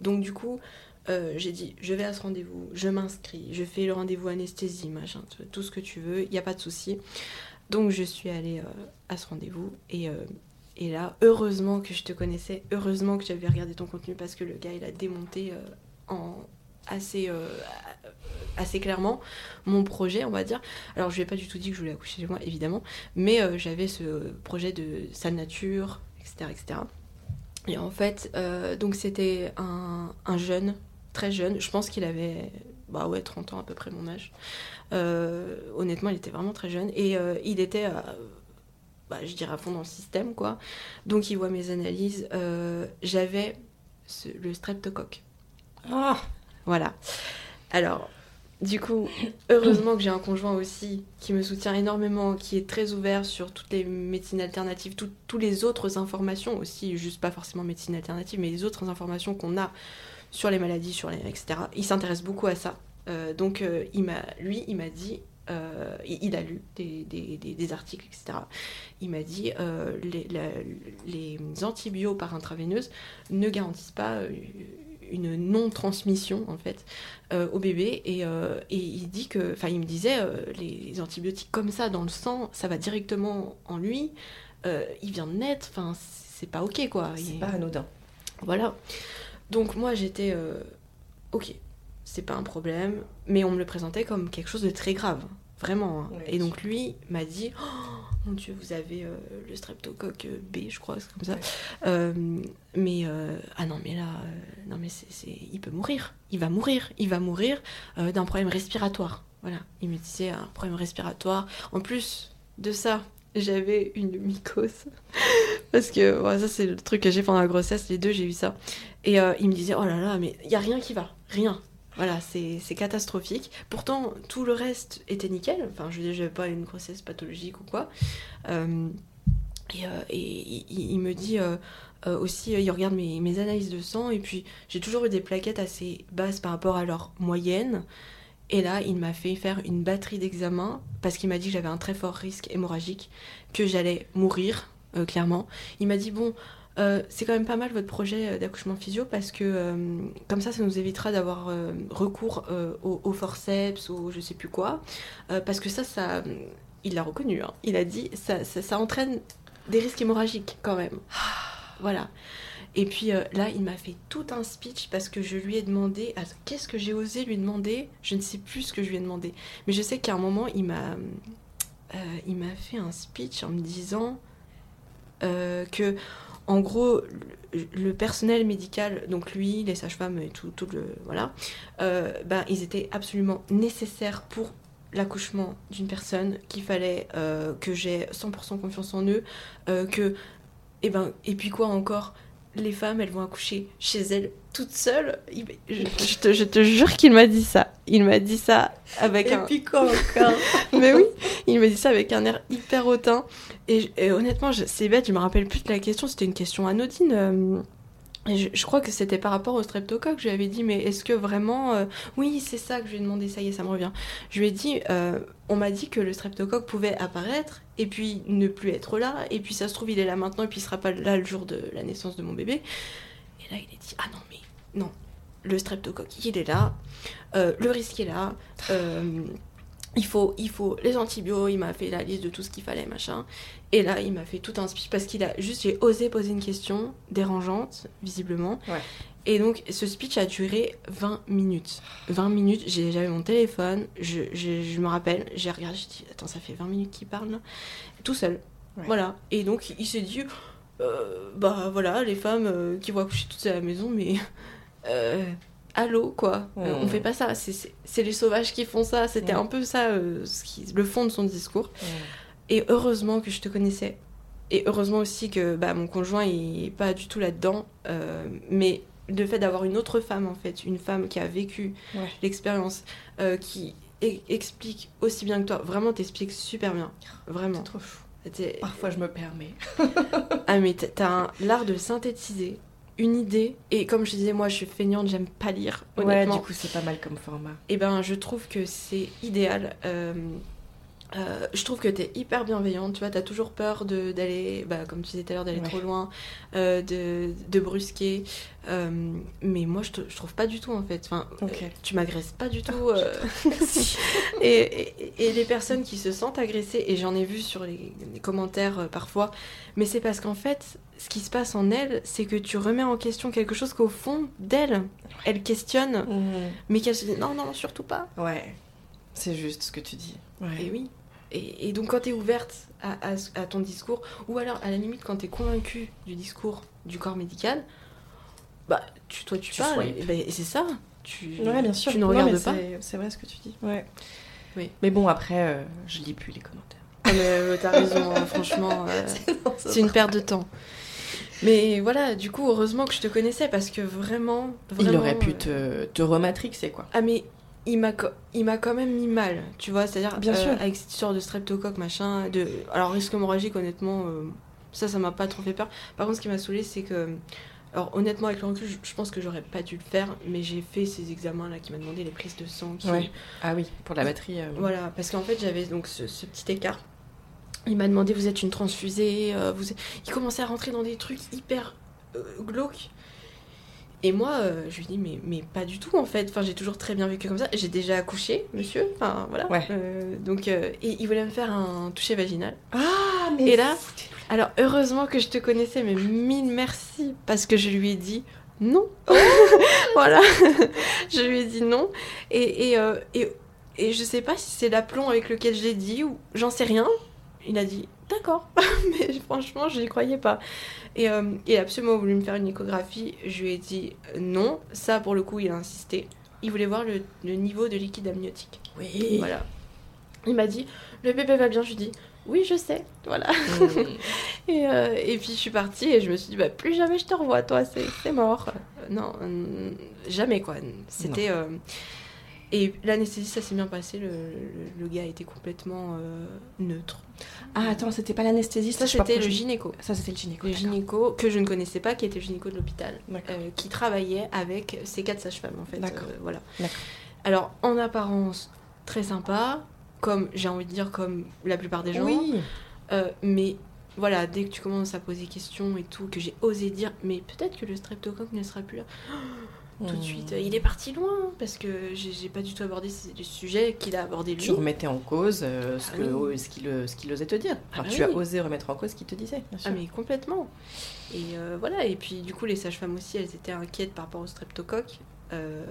Donc du coup, euh, j'ai dit, je vais à ce rendez-vous, je m'inscris, je fais le rendez-vous anesthésie, machin, tout- tout ce que tu veux, il n'y a pas de souci. Donc je suis allée euh, à ce rendez-vous et, euh, et là, heureusement que je te connaissais, heureusement que j'avais regardé ton contenu parce que le gars, il a démonté euh, assez, euh, assez clairement mon projet, on va dire. Alors je lui ai pas du tout dit que je voulais accoucher chez moi, évidemment, mais euh, j'avais ce projet de sa nature, etc., etc. Et en fait, donc c'était un, un jeune, très jeune, je pense qu'il avait, bah ouais, 30 ans à peu près mon âge. Honnêtement, il était vraiment très jeune et il était, bah, je dirais à fond dans le système, quoi. Donc il voit mes analyses. Euh, J'avais le streptocoque. Ah Voilà. Alors, du coup, heureusement que j'ai un conjoint aussi qui me soutient énormément, qui est très ouvert sur toutes les médecines alternatives, tout- toutes les autres informations aussi, juste pas forcément médecine alternative, mais les autres informations qu'on a sur les maladies, sur les, etc. Il s'intéresse beaucoup à ça. Euh, donc, euh, il m'a, lui, il m'a dit, euh, il, a lu des, des- des- des articles, etc. Il m'a dit, euh, les, la- les antibiotiques par intraveineuse ne garantissent pas euh, une non-transmission, en fait, euh, au bébé. Et, euh, et il dit que, enfin, il me disait, euh, les antibiotiques comme ça dans le sang, ça va directement en lui. Il vient de naître, enfin, c'est pas ok, quoi. C'est pas anodin. voilà. Donc moi j'étais ok, c'est pas un problème, mais on me le présentait comme quelque chose de très grave. vraiment. hein. Et donc lui m'a dit, oh, mon Dieu, vous avez euh, le streptocoque B, je crois, c'est comme ça. Euh, mais euh, ah non, mais là, non mais c'est, c'est- il peut mourir. Il va mourir. Il va mourir d'un problème respiratoire. Voilà. Il me disait un problème respiratoire. En plus de ça, j'avais une mycose. Parce que ouais, ça, c'est le truc que j'ai pendant la grossesse. Les deux, j'ai eu ça. Et euh, il me disait, oh là là, mais il y a rien qui va. Rien. Voilà, c'est catastrophique. Pourtant, tout le reste était nickel. Enfin, je veux dire, j'avais pas une grossesse pathologique ou quoi. Euh, et, euh, il, me dit euh, aussi, il regarde mes, analyses de sang, et puis j'ai toujours eu des plaquettes assez basses par rapport à leur moyenne. Et là, il m'a fait faire une batterie d'examens parce qu'il m'a dit que j'avais un très fort risque hémorragique, que j'allais mourir, clairement. Il m'a dit, bon, euh, c'est quand même pas mal votre projet euh, d'accouchement physio parce que euh, comme ça, ça nous évitera d'avoir euh, recours euh, au, au forceps ou je sais plus quoi. Parce que ça, ça, il l'a reconnu. hein. Il a dit, ça, ça, ça entraîne des risques hémorragiques quand même. Voilà. Et puis là, il m'a fait tout un speech parce que je lui ai demandé. Qu'est-ce que j'ai osé lui demander? Je ne sais plus ce que je lui ai demandé. Mais je sais qu'à un moment, il m'a, il m'a fait un speech en me disant que, en gros, le, personnel médical, donc lui, les sages-femmes et tout, tout le voilà, euh, ben ils étaient absolument nécessaires pour l'accouchement d'une personne, qu'il fallait euh, que j'ai 100% confiance en eux, euh, que et ben et puis quoi encore les femmes elles vont accoucher chez elles toutes seules. Il- je, je te, je te jure qu'il m'a dit ça. Il m'a dit ça avec un quoi encore mais oui il m'a dit ça avec un air hyper hautain. Et, et honnêtement c'est bête je me rappelle plus de la question. C'était une question anodine euh, et je, crois que c'était par rapport au streptocoque. Je lui avais dit, mais est-ce que vraiment. euh, Oui, c'est ça que je lui ai demandé, ça y est, ça me revient. Je lui ai dit, euh, on m'a dit que le streptocoque pouvait apparaître et puis ne plus être là. Et puis ça se trouve, il est là maintenant et puis il sera pas là le jour de la naissance de mon bébé. Et là, il a dit, ah non, mais non, le streptocoque, il est là. euh, le risque est là. Il faut, il faut les antibiotiques, il m'a fait la liste de tout ce qu'il fallait, machin. Et là, il m'a fait tout un speech parce qu'il a juste, j'ai osé poser une question dérangeante, visiblement. Ouais. Et donc, ce speech a duré 20 minutes. 20 minutes, j'ai- j'avais mon téléphone, je, je, je me rappelle, j'ai regardé, j'ai dit, attends, ça fait 20 minutes qu'il parle, là Tout seul. Ouais. Voilà. Et donc, il s'est dit, euh, bah voilà, les femmes euh, qui vont accoucher toutes à la maison, mais. euh, allô, quoi. Euh, Mm. on fait pas ça. C'est- les sauvages qui font ça. C'était un peu ça, euh, ce qui- le fond de son discours. Et heureusement que je te connaissais. Et heureusement aussi que bah, mon conjoint il est pas du tout là-dedans. Euh, mais le fait d'avoir une autre femme, en fait, une femme qui a vécu Ouais. l'expérience, euh, qui e- explique aussi bien que toi, vraiment t'expliques super bien. Vraiment. C'est trop fou. Parfois, je me permets. Ah, mais t'as- l'art de synthétiser une idée. Et comme je disais, moi je suis feignante, j'aime pas lire. Ouais, Honnêtement. du coup, c'est pas mal comme format. Et ben, je trouve que c'est idéal. Euh, euh, je trouve que t'es hyper bienveillante, tu vois, t'as toujours peur d'aller, bah, comme tu disais tout à l'heure, d'aller Ouais. trop loin, euh, de, de brusquer. Euh, mais moi, je, te- je trouve pas du tout, en fait. Enfin, tu m'agresses pas du tout. euh, et, et- et les personnes qui se sentent agressées, et j'en ai vu sur les, les commentaires parfois, mais c'est parce qu'en fait, ce qui se passe en elles, c'est que tu remets en question quelque chose qu'au fond d'elles, elles questionnent, mais qu'elles se disent non, non, surtout pas. Ouais. C'est juste ce que tu dis. Ouais. Et oui. Et, et donc quand tu es ouverte à, à- à ton discours, ou alors à la limite quand tu es convaincue du discours du corps médical, bah tu, toi tu, Tu parles, et, ben, et c'est ça. Tu, Ouais, bien sûr. tu ne Non, regardes pas. c'est- C'est vrai ce que tu dis. Ouais. Oui. Mais bon, après, euh, je lis plus les commentaires. Ah, mais, euh, t'as raison, hein, franchement, euh, c'est une perte de temps. Mais voilà, du coup, heureusement que je te connaissais parce que vraiment. Il aurait pu te, te rematrixer, quoi. Ah mais il m'a co- il m'a quand même mis mal, tu vois, c'est-à-dire Bien euh, sûr. avec cette histoire de streptocoque machin, de alors risque hémorragique honnêtement euh, ça ça m'a pas trop fait peur. Par contre ce qui m'a saoulé c'est que alors honnêtement avec le recul, je, je pense que j'aurais pas dû le faire, mais j'ai fait ces examens là qui m'a demandé les prises de sang qui Ouais. Ah oui, pour la batterie. euh, voilà, parce qu'en fait j'avais donc ce, ce petit écart. Il m'a demandé vous êtes une transfusée, vous êtes- il commençait à rentrer dans des trucs hyper glauques. Et moi, euh, je lui dis mais, mais pas du tout en fait. Enfin, j'ai toujours très bien vécu comme ça. J'ai déjà accouché, monsieur. Enfin voilà. Ouais. Euh, donc euh, et il voulait me faire un toucher vaginal. Ah, mais. Et là, alors heureusement que je te connaissais, mais mille merci parce que je lui ai dit non. voilà, je lui ai dit non. Et, et, et, et je sais pas si c'est l'aplomb avec lequel je l'ai dit ou j'en sais rien. Il a dit d'accord, mais franchement, je n'y croyais pas. Et euh, il a absolument voulu me faire une échographie. Je lui ai dit euh, non. Ça, pour le coup, il a insisté. Il voulait voir le, le niveau de liquide amniotique. Oui. Voilà. Il m'a dit le bébé va bien. Je lui dis oui, je sais. Voilà. Mm. et, euh, et puis je suis partie et je me suis dit bah, plus jamais je te revois, toi, c'est mort. Non, jamais quoi. C'était. euh, et l'anesthésie, ça s'est bien passé. Le, le- le gars était complètement euh, neutre. Ah, attends, c'était pas l'anesthésiste Ça, c'était le je- gynéco. Ça, c'était le gynéco. Le gynéco que je ne connaissais pas, qui était le gynéco de l'hôpital, euh, qui travaillait avec ces quatre sages-femmes en fait. D'accord. euh, voilà. Alors en apparence très sympa, comme j'ai envie de dire comme la plupart des gens. Oui. Euh, mais voilà, dès que tu commences à poser des questions et tout, que j'ai osé dire, mais peut-être que le streptocoque ne sera plus là. Tout de Mm. suite, euh, il est parti loin parce que j'ai pas du tout abordé ces- les sujets qu'il a abordé lui. Tu remettais en cause euh, ce Ah que- oui. ce qu'il euh, ce qu'il osait te dire. Enfin, Ah bah tu as oui. osé remettre en cause ce qu'il te disait, bien sûr. Ah mais complètement. Et euh, voilà, et puis du coup les sages-femmes aussi, elles étaient inquiètes par rapport au streptocoque. Euh,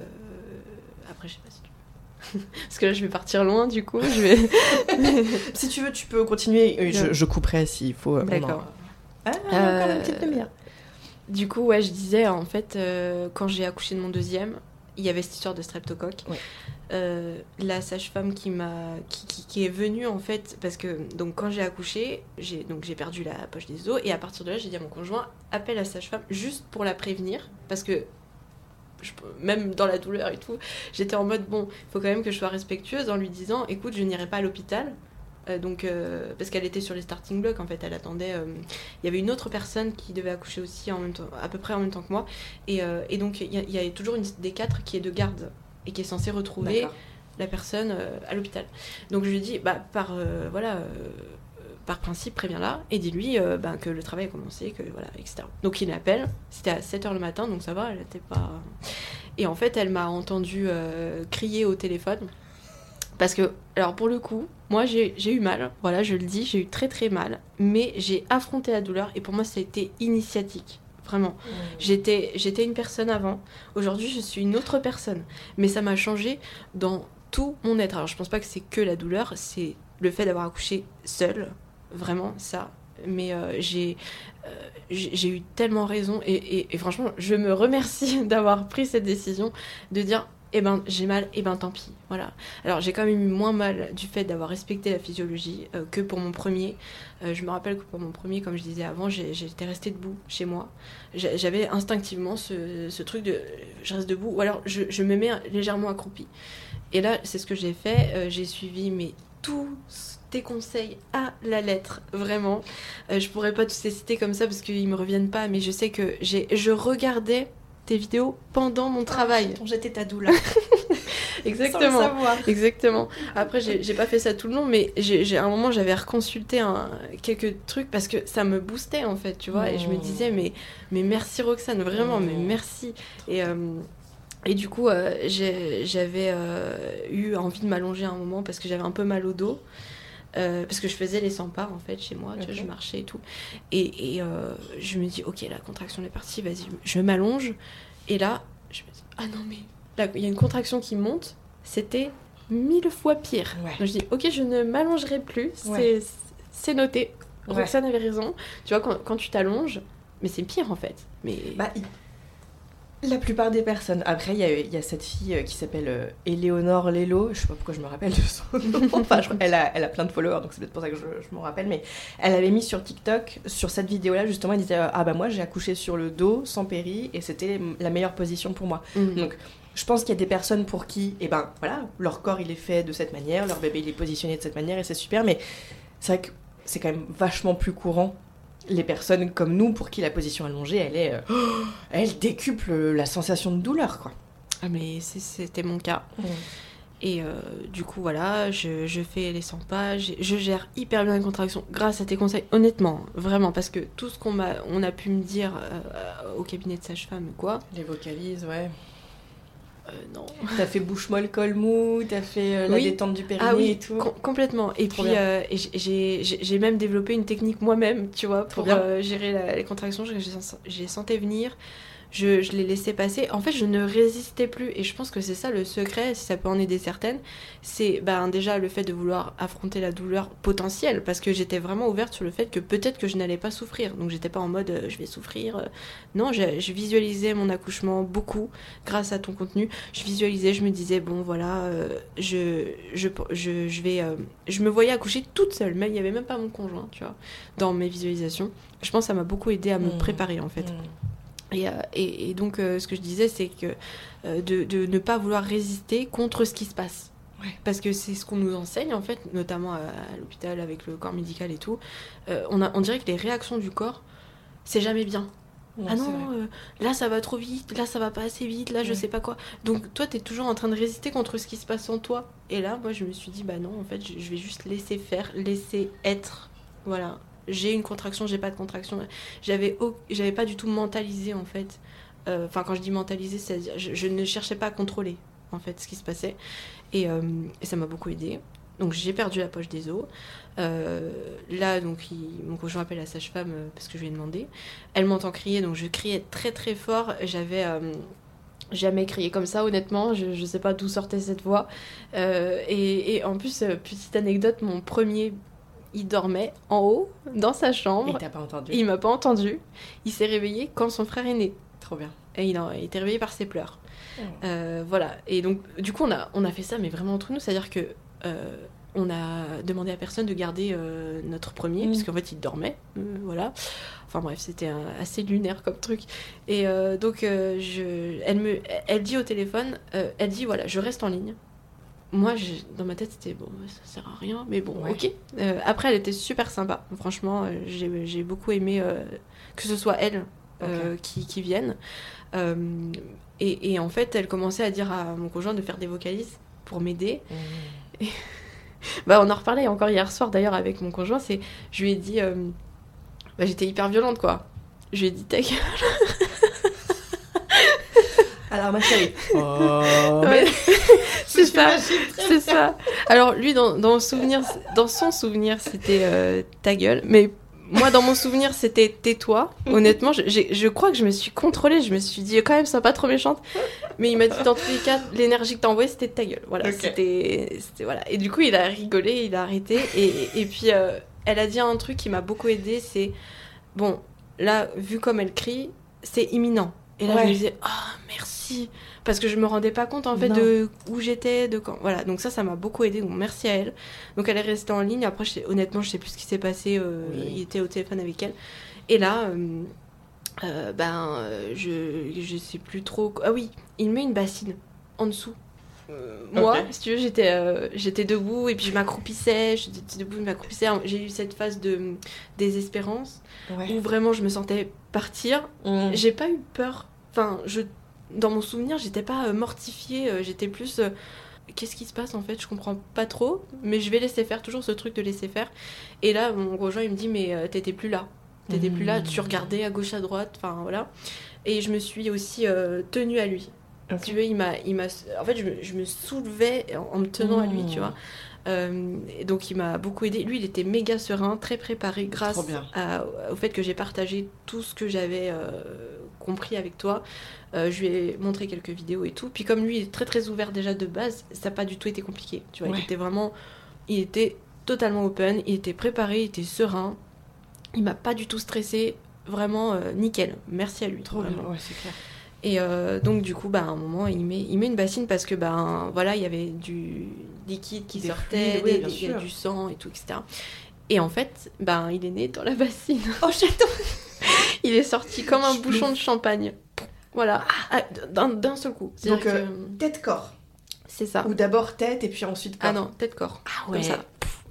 Après, je sais pas si tu... Parce que là, je vais partir loin, du coup. Je vais... Si tu veux, tu peux continuer. Euh, Je, je couperai s'il faut. euh, D'accord. Ah, a encore une Euh, petite demi-heure. Du coup, ouais, je disais, en fait, euh, quand j'ai accouché de mon deuxième, il y avait cette histoire de streptocoque. Ouais. Euh, la sage-femme qui m'a qui, qui- qui est venue en fait parce que donc quand j'ai accouché j'ai donc j'ai perdu la poche des os et à partir de là j'ai dit à mon conjoint appelle la sage-femme juste pour la prévenir parce que je- même dans la douleur et tout j'étais en mode bon il faut quand même que je sois respectueuse en lui disant écoute je n'irai pas à l'hôpital donc euh, parce qu'elle était sur les starting blocks en fait elle attendait euh, il y avait une autre personne qui devait accoucher aussi en même temps, à peu près en même temps que moi. Et, euh, et donc, il y, y a toujours une des quatre qui est de garde et qui est censée retrouver la personne euh, à l'hôpital. Donc, je lui dit, bah, par, euh, voilà, euh, par principe, préviens-la et dis-lui euh, bah, que le travail a commencé, que voilà, etc. Donc, il l'appelle. C'était à 7h le matin, donc ça va, elle était pas. Et en fait, elle m'a entendu euh, crier au téléphone. Parce que, alors pour le coup, moi j'ai eu mal, voilà, je le dis, j'ai eu très très mal, mais j'ai affronté la douleur et pour moi ça a été initiatique, vraiment. J'étais j'étais une personne avant, aujourd'hui je suis une autre personne, mais ça m'a changé dans tout mon être. Alors je pense pas que c'est que la douleur, c'est le fait d'avoir accouché seule, vraiment ça. Mais euh, j'ai euh, j'ai j'ai eu tellement raison et, et- et franchement je me remercie d'avoir pris cette décision de dire eh ben j'ai mal, eh ben tant pis, voilà. Alors j'ai quand même eu moins mal du fait d'avoir respecté la physiologie euh, que pour mon premier. Euh, je me rappelle que pour mon premier, comme je disais avant, j'étais restée debout chez moi. J'a- J'avais instinctivement ce, truc de je reste debout ou alors je, me mets légèrement accroupie. Et là, c'est ce que j'ai fait. Euh, j'ai suivi mes tous tes conseils à la lettre, vraiment. Je pourrais pas tous les citer comme ça parce qu'ils me reviennent pas, mais je sais que j'ai, je regardais tes vidéos pendant mon travail. J'étais ta douleur. Exactement. savoir. Exactement. Après, j'ai pas fait ça tout le long, mais j'ai à un moment, j'avais reconsulté un, quelques trucs parce que ça me boostait en fait, tu vois. Et je me Mmh. disais, mais, mais merci Roxane, vraiment, mais Mmh. merci. Et, euh, et du coup, euh, j'avais euh, eu envie de m'allonger un moment parce que j'avais un peu mal au dos. Euh, parce que je faisais les 100 pas en fait chez moi, tu vois, je marchais et tout. Et, et, euh, je me dis, ok, la contraction est partie, vas-y, je m'allonge. Et là, je me dis, ah non, mais là, il y a une contraction qui monte, c'était mille fois pire. Ouais. Donc je dis, ok, je ne m'allongerai plus, c'est- Ouais. c'est noté. Ouais. Roxane avait raison. Tu vois, quand, quand tu t'allonges, mais c'est pire en fait. Mais Bah, La plupart des personnes. Après, il y, a- il y a cette fille euh, qui s'appelle euh, Éléonore Lelo. Je sais pas pourquoi je me rappelle de son nom. enfin, je- elle, a, elle a plein de followers, donc c'est peut-être pour ça que je, je m'en rappelle. Mais elle avait mis sur TikTok, sur cette vidéo-là, justement, elle disait euh, Ah bah moi, j'ai accouché sur le dos, sans péri, et c'était la meilleure position pour moi. Mm. Donc, je pense qu'il y a des personnes pour qui, eh ben voilà, leur corps il est fait de cette manière, leur bébé il est positionné de cette manière, et c'est super. Mais c'est vrai que c'est quand même vachement plus courant les personnes comme nous pour qui la position allongée elle est euh, oh, elle décuple la sensation de douleur quoi. Ah, mais c'était mon cas. Et euh, du coup, voilà, je, je fais les 100 pages, je gère hyper bien les contractions grâce à tes conseils, honnêtement, vraiment, parce que tout ce qu'on m'a, on a pu me dire euh, au cabinet de sage-femme ou quoi, Les vocalises ouais. Euh, non. T'as fait bouche molle col mou, t'as fait euh, la Oui. détente du périnée Ah oui, et tout. com- complètement. Et Trop puis, euh, j'ai- même développé une technique moi-même, tu vois, pour gérer la- les contractions. Je, je je les sentais venir. Je, je l'ai laissé passer. En fait, je ne résistais plus. Et je pense que c'est ça le secret, si ça peut en aider certaines. C'est ben, déjà le fait de vouloir affronter la douleur potentielle. Parce que j'étais vraiment ouverte sur le fait que peut-être que je n'allais pas souffrir. Donc j'étais pas en mode euh, je vais souffrir. euh. Non, je, je visualisais mon accouchement beaucoup grâce à ton contenu. Je visualisais, je me disais, bon voilà, euh, je, je, je, je vais. euh, je me voyais accoucher toute seule. Même, il n'y avait même pas mon conjoint, tu vois, dans mes visualisations. Je pense que ça m'a beaucoup aidé à me Mm. préparer en fait. Et, euh, et, et donc, euh, ce que je disais, c'est que euh, de, de ne pas vouloir résister contre ce qui se passe. Ouais. Parce que c'est ce qu'on nous enseigne, en fait, notamment à, à l'hôpital avec le corps médical et tout. Euh, on, a, on dirait que les réactions du corps, c'est jamais bien. ah non, euh, là ça va trop vite, là ça va pas assez vite, là je Ouais. sais pas quoi. Donc toi t'es toujours en train de résister contre ce qui se passe en toi. Et là moi je me suis dit bah non en fait je, je vais juste laisser faire, laisser être. Voilà. J'ai une contraction, j'ai pas de contraction. J'avais j'avais pas du tout mentalisé en fait. Euh, Enfin quand je dis mentalisé, c'est je, je ne cherchais pas à contrôler en fait ce qui se passait. Et, euh, ça m'a beaucoup aidé. Donc j'ai perdu la poche des os. Euh, là, donc, il- mon conjoint appelle la sage-femme parce que je lui ai demandé. Elle m'entend crier, donc je criais très très fort. J'avais jamais crié comme ça, honnêtement. Je, je sais pas d'où sortait cette voix. Et, en plus, petite anecdote, mon premier, il dormait en haut, dans sa chambre. t'as pas entendu Il m'a pas entendu. Il s'est réveillé quand son frère est né. Trop bien. Et il, a, il était réveillé par ses pleurs. Oh. Euh, voilà. Et donc, du coup, on a, on a fait ça, mais vraiment entre nous. C'est-à-dire que euh, on a demandé à personne de garder euh, notre premier, Mm. puisqu'en fait, il dormait. Euh, voilà. Enfin bref, c'était assez lunaire comme truc. Et donc, je, elle, me, elle dit au téléphone, elle dit, voilà, je reste en ligne. Moi, j'ai- dans ma tête, c'était bon, ça sert à rien, mais bon, Ouais. ok. Euh, après, elle était super sympa. Franchement, euh, j'ai j'ai beaucoup aimé euh, que ce soit elle euh, qui, qui vienne. Et, et en fait, elle commençait à dire à mon conjoint de faire des vocalises pour m'aider. Bah, on en reparlait encore hier soir d'ailleurs avec mon conjoint. C'est, je lui ai dit, bah, j'étais hyper violente quoi. Je lui ai dit ta gueule. Alors ma chérie. Oh. Ouais. c'est ça, c'est ça. Alors lui, dans, dans, le souvenir, dans son souvenir, c'était euh, ta gueule, mais moi, dans mon souvenir, c'était tais-toi. Honnêtement, je, je crois que je me suis contrôlée. Je me suis dit quand même, sois pas trop méchante. Mais il m'a dit dans tous les cas, l'énergie que t'as envoyée, c'était de ta gueule. Voilà, Ok. c'était, c'était voilà. Et du coup, il a rigolé, il a arrêté. Et, et puis, euh, elle a dit un truc qui m'a beaucoup aidé. C'est bon, là, vu comme elle crie, c'est imminent. Et là, Ouais. je me disais, ah, merci. Parce que je me rendais pas compte, en fait, Non. de où j'étais, de quand. Voilà, donc ça, ça m'a beaucoup aidé. Donc, merci à elle. Donc, elle est restée en ligne. Après, je sais- honnêtement, je sais plus ce qui s'est passé. euh, Oui. Il était au téléphone avec elle. Et là, euh, euh, ben, euh, je, je sais plus trop. Ah oui, il met une bassine en dessous. Euh, moi, si tu veux, j'étais euh, j'étais debout et puis je m'accroupissais. J'étais debout, je m'accroupissais. J'ai eu cette phase de désespérance Ouais. où vraiment je me sentais partir. Mm. J'ai pas eu peur. Enfin, je, dans mon souvenir, j'étais pas euh, mortifiée. euh, J'étais plus. euh, Qu'est-ce qui se passe en fait? Je comprends pas trop, mais je vais laisser faire. Toujours ce truc de laisser faire. Et là, mon conjoint il me dit mais euh, t'étais plus là. T'étais plus là. Mm. Tu regardais à gauche à droite. Enfin voilà. Et je me suis aussi euh, tenue à lui. Tu veux, il m'a, il m'a, en fait, je me, je me soulevais en, en me tenant à lui, tu Mm. vois. Euh, et donc, il m'a beaucoup aidé. Lui, il était méga serein, très préparé, grâce à- au fait que j'ai partagé tout ce que j'avais euh, compris avec toi. Euh, je lui ai montré quelques vidéos et tout. Puis, comme lui, il est très très ouvert déjà de base, ça n'a pas du tout été compliqué. Tu vois, Ouais. il était vraiment, il était totalement open, il était préparé, il était serein. Il m'a pas du tout stressé. Vraiment euh, nickel. Merci à lui. Trop vraiment. bien. Ouais, c'est clair. Et euh, donc du coup, bah, à un moment, il met, il met une bassine parce que ben voilà, il y avait du liquide qui Des sortait, fluides, oui, des- des- du sang et tout, etc. Et en fait, ben il est né dans la bassine. Oh j'adore. Il est sorti comme un bouchon de champagne. Voilà, Ah, d'un d'un seul coup. Donc, euh, que- Tête corps. c'est ça. Ou d'abord tête et puis ensuite corps. Ah non, tête corps. Ah Comme ça.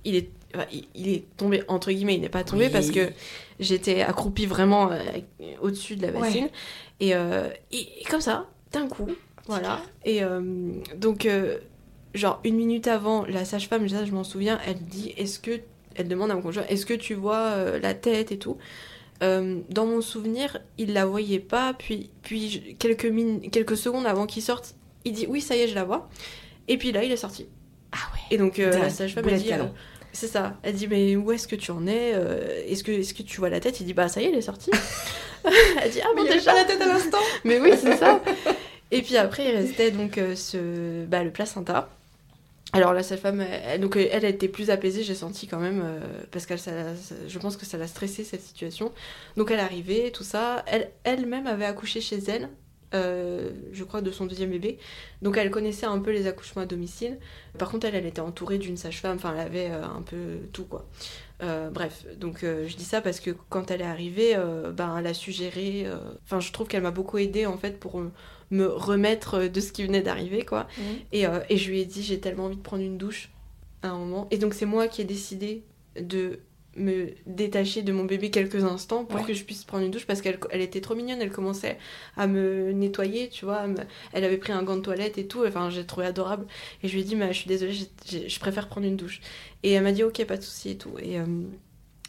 Il est, il- est tombé entre guillemets. Il n'est pas tombé Oui. parce que j'étais accroupie vraiment euh, au-dessus de la Ouais. bassine. Et, euh, et- et comme ça, d'un coup, voilà. Et donc, genre une minute avant, la sage-femme, ça je m'en souviens, elle dit Est-ce que. Elle demande à mon conjoint Est-ce que tu vois la tête et tout? Euh, Dans mon souvenir, il la voyait pas. Puis, puis quelques, min- quelques secondes avant qu'il sorte, il dit Oui, ça y est, je la vois. Et puis là, il est sorti. Ah ouais. Et donc, euh, la sage-femme, de dit euh, C'est ça. Elle dit Mais où est-ce que tu en es Euh, Est-ce que, est que tu vois la tête? Il dit Bah, ça y est, elle est sortie. Elle dit ah bon Mais avait déjà la tête à l'instant. Mais oui, c'est ça. Et puis après, il restait donc ce, bah, le placenta. Alors la sage-femme, elle, donc elle a été plus apaisée, j'ai senti quand même, euh, parce que je pense que ça l'a stressée cette situation. Donc elle est arrivée, tout ça. Elle elle-même avait accouché chez elle, euh, je crois de son deuxième bébé. Donc elle connaissait un peu les accouchements à domicile. Par contre, elle, elle était entourée d'une sage-femme, enfin elle avait euh, un peu tout quoi. Bref, donc je dis ça parce que quand elle est arrivée, ben, elle a suggéré. Enfin, je trouve qu'elle m'a beaucoup aidée en fait pour me remettre de ce qui venait d'arriver, quoi. Et, euh, et je lui ai dit, j'ai tellement envie de prendre une douche à un moment. Et donc, c'est moi qui ai décidé de me détacher de mon bébé quelques instants pour Ouais. que je puisse prendre une douche parce qu'elle elle était trop mignonne. Elle commençait à me nettoyer, tu vois. me- Elle avait pris un gant de toilette et tout. Enfin, j'ai trouvé adorable. Et je lui ai dit, mais je suis désolée, je préfère prendre une douche. Et elle m'a dit, ok, pas de souci et tout. Et. euh,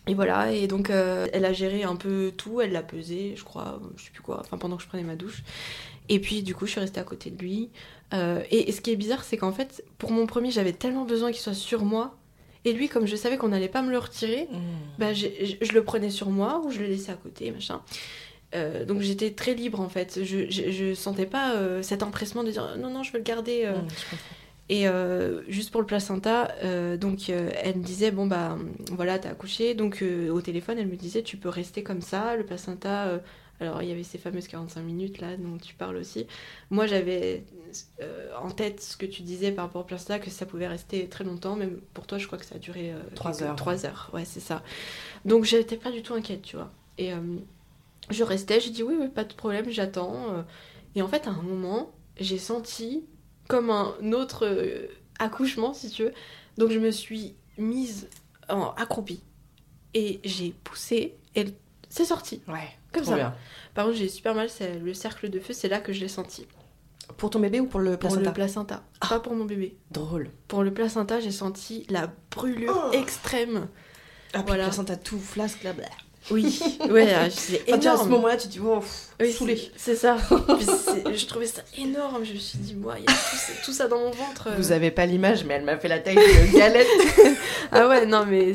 et voilà, et donc euh, elle a géré un peu tout, elle l'a pesé, je crois, je sais plus quoi, enfin pendant que je prenais ma douche. Et puis du coup, je suis restée à côté de lui. Euh, et, et ce qui est bizarre, c'est qu'en fait, pour mon premier, j'avais tellement besoin qu'il soit sur moi. Et lui, comme je savais qu'on n'allait pas me le retirer, bah, j'ai- je, je le prenais sur moi ou je le laissais à côté, machin. Euh, donc j'étais très libre en fait. Je, je, je sentais pas euh, cet empressement de dire non, non, je veux le garder. euh. Et juste pour le placenta, donc elle me disait bon bah voilà t'as accouché, donc au téléphone elle me disait tu peux rester comme ça, le placenta. Alors il y avait ces fameuses 45 minutes là dont tu parles aussi. Moi j'avais euh, en tête ce que tu disais par rapport au placenta que ça pouvait rester très longtemps, mais pour toi je crois que ça a duré euh, Trois quelques- heures. Trois heures, ouais c'est ça. Donc j'étais pas du tout inquiète tu vois. Et euh, je restais, j'ai dit oui oui pas de problème j'attends. euh. Et en fait à un moment j'ai senti comme un autre accouchement, si tu veux. Donc je me suis mise en accroupie et j'ai poussé et c'est sorti. Ouais, Comme ça. bien. Par contre, j'ai super mal, c'est le cercle de feu, c'est là que je l'ai senti. Pour ton bébé ou pour le Pour placenta le placenta, pas pour mon bébé. Drôle. Pour le placenta, j'ai senti la brûlure extrême. Ah, Voilà. le placenta tout flasque là. bah. Oui, ouais, euh, c'est tu es à ce énorme. moment-là, tu te dis, oh, pff, Oui, saoulé. c'est- C'est ça. Puis je trouvais ça énorme. Je me suis dit, moi, il y a tout, ça- tout ça dans mon ventre. Vous avez pas l'image, mais elle m'a fait la taille d'une galette. Ah ouais, non, mais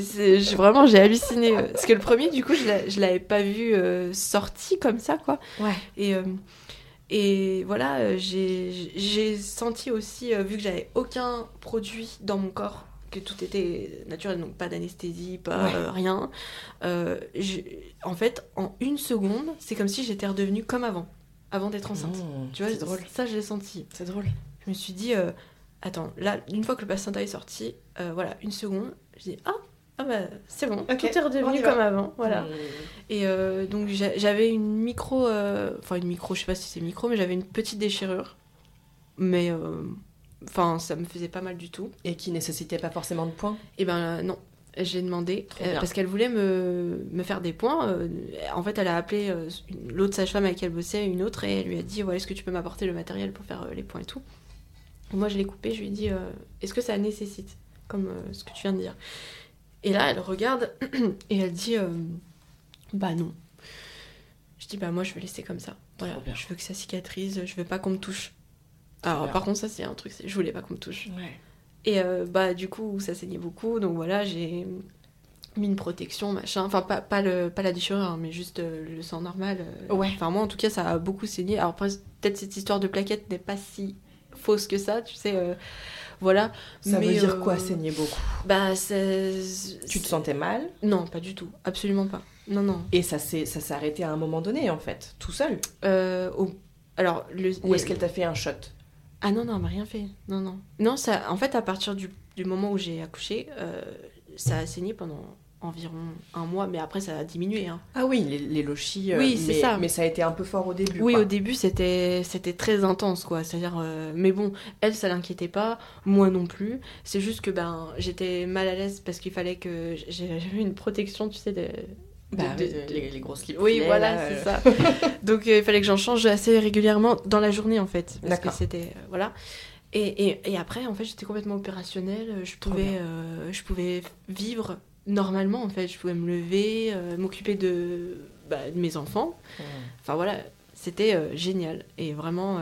vraiment, j'ai halluciné. Parce que le premier, du coup, je l'a- je l'avais pas vu euh, sorti comme ça, quoi. Ouais. Et, euh, et voilà, euh, j'ai j'ai senti aussi, euh, vu que j'avais aucun produit dans mon corps, que tout était naturel, donc pas d'anesthésie, pas Ouais. euh, rien. euh, je- en fait, en une seconde, c'est comme si j'étais redevenue comme avant, avant d'être enceinte. Mmh, tu vois, c'est drôle. ça, je l'ai senti. C'est drôle. Je me suis dit, euh, attends, là, une fois que le placenta est sorti, voilà, une seconde, je dis, ah, ah bah, c'est bon, Ok, tout est redevenu comme avant, voilà. Mmh. Et euh, donc j'a- j'avais une micro, euh, enfin une micro, je sais pas si c'est micro, mais j'avais une petite déchirure. Mais euh, enfin, ça me faisait pas mal du tout. Et qui nécessitait pas forcément de points? Et ben euh, non, j'ai demandé euh, parce qu'elle voulait me, me faire des points. euh, en fait, elle a appelé euh, l'autre sage-femme avec qui elle bossait, une autre, et elle lui a dit ouais, est-ce que tu peux m'apporter le matériel pour faire euh, les points et tout? Et moi, je l'ai coupé, je lui ai dit euh, est-ce que ça nécessite, comme euh, ce que tu viens de dire? Et là, elle regarde et elle dit euh, bah non. Je dis bah moi, je veux laisser comme ça. Voilà, je veux que ça cicatrise, je veux pas qu'on me touche. Alors, par contre, ça, c'est un truc, je voulais pas qu'on me touche. Ouais. Et euh, bah du coup ça saignait beaucoup, donc voilà j'ai mis une protection machin, enfin pas, pas, le, pas la déchirure hein, mais juste euh, le sang normal. euh. Ouais. Enfin moi en tout cas ça a beaucoup saigné. Alors peut-être cette histoire de plaquette n'est pas si fausse que ça, tu sais, voilà. Ça Mais, veut dire quoi, saigner beaucoup? Bah c'est... Tu te sentais mal? Non pas du tout, absolument pas. Non non. et ça s'est ça s'est arrêté à un moment donné en fait, tout seul? Au- Alors le... Ou est-ce qu'elle t'a fait un shot? Ah non, non, elle m'a rien fait. Non, non. Non, ça, en fait, à partir du, du moment où j'ai accouché, euh, ça a saigné pendant environ un mois, mais après, ça a diminué. hein. Ah oui, les, les lochis. euh, Oui, c'est ça. Mais ça a été un peu fort au début. Oui, quoi. au début, c'était c'était très intense, quoi. C'est-à-dire, euh, mais bon, elle, ça l'inquiétait pas, moi non plus. C'est juste que ben, j'étais mal à l'aise parce qu'il fallait que j'ai- j'avais une protection, tu sais, de. Bah, de- oui, de- les, les grosses slips Oui, voilà, là, c'est euh. ça. Donc euh, il fallait que j'en change assez régulièrement dans la journée en fait. Parce que c'était. euh, voilà. Et, et, et après, en fait, j'étais complètement opérationnelle. Je pouvais, euh, je pouvais vivre normalement en fait. Je pouvais me lever, euh, m'occuper de, bah, de mes enfants. Mmh. Enfin voilà, c'était euh, génial. Et vraiment,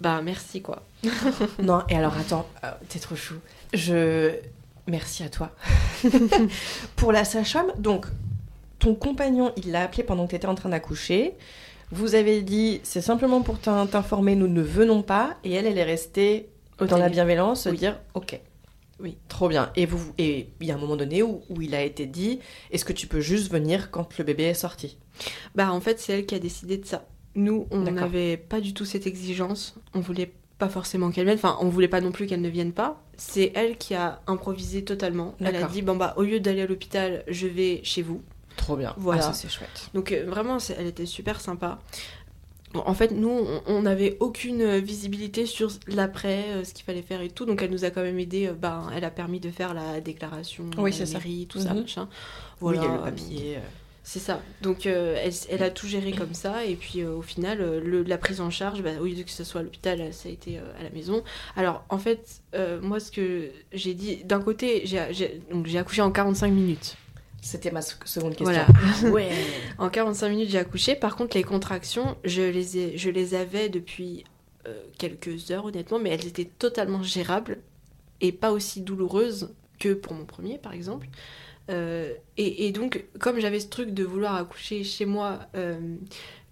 bah merci quoi. Non, et alors attends, t'es trop chou. Je. Merci à toi. Pour la sage-femme, donc, ton compagnon, il l'a appelé pendant que tu étais en train d'accoucher. Vous avez dit, c'est simplement pour t'in- t'informer, nous ne venons pas. Et elle, elle est restée dans la bienveillance, Oui. dire, ok. Oui. Trop bien. Et vous, et il y a un moment donné où, où il a été dit, est-ce que tu peux juste venir quand le bébé est sorti? Bah en fait c'est elle qui a décidé de ça. Nous on n'avait pas du tout cette exigence. On voulait pas forcément qu'elle vienne. Enfin on voulait pas non plus qu'elle ne vienne pas. C'est elle qui a improvisé totalement. Elle a dit bon bah au lieu d'aller à l'hôpital je vais chez vous. Trop bien. Voilà. Ah, ça, c'est chouette. Donc euh, vraiment, elle était super sympa. Bon, en fait, nous, on- n'avait aucune euh, visibilité sur l'après, euh, ce qu'il fallait faire et tout. Donc elle nous a quand même aidé. euh, ben, elle a permis de faire la déclaration, Oui, la ça. mairie, tout ça, Mhm. machin. Oui, il y a le Voilà. papier. C'est ça. Donc euh, elle, elle a tout géré comme ça. Et puis euh, au final, le- la prise en charge, bah, au lieu que ce soit à l'hôpital, ça a été euh, à la maison. Alors en fait, moi, ce que j'ai dit, d'un côté, j'ai accouché en 45 minutes. C'était ma sec- seconde question. Voilà. Ouais. En 45 minutes, j'ai accouché. Par contre, les contractions, je les, ai, je les avais depuis euh, quelques heures, honnêtement, mais elles étaient totalement gérables et pas aussi douloureuses que pour mon premier, par exemple. Euh, et, et donc, comme j'avais ce truc de vouloir accoucher chez moi, euh,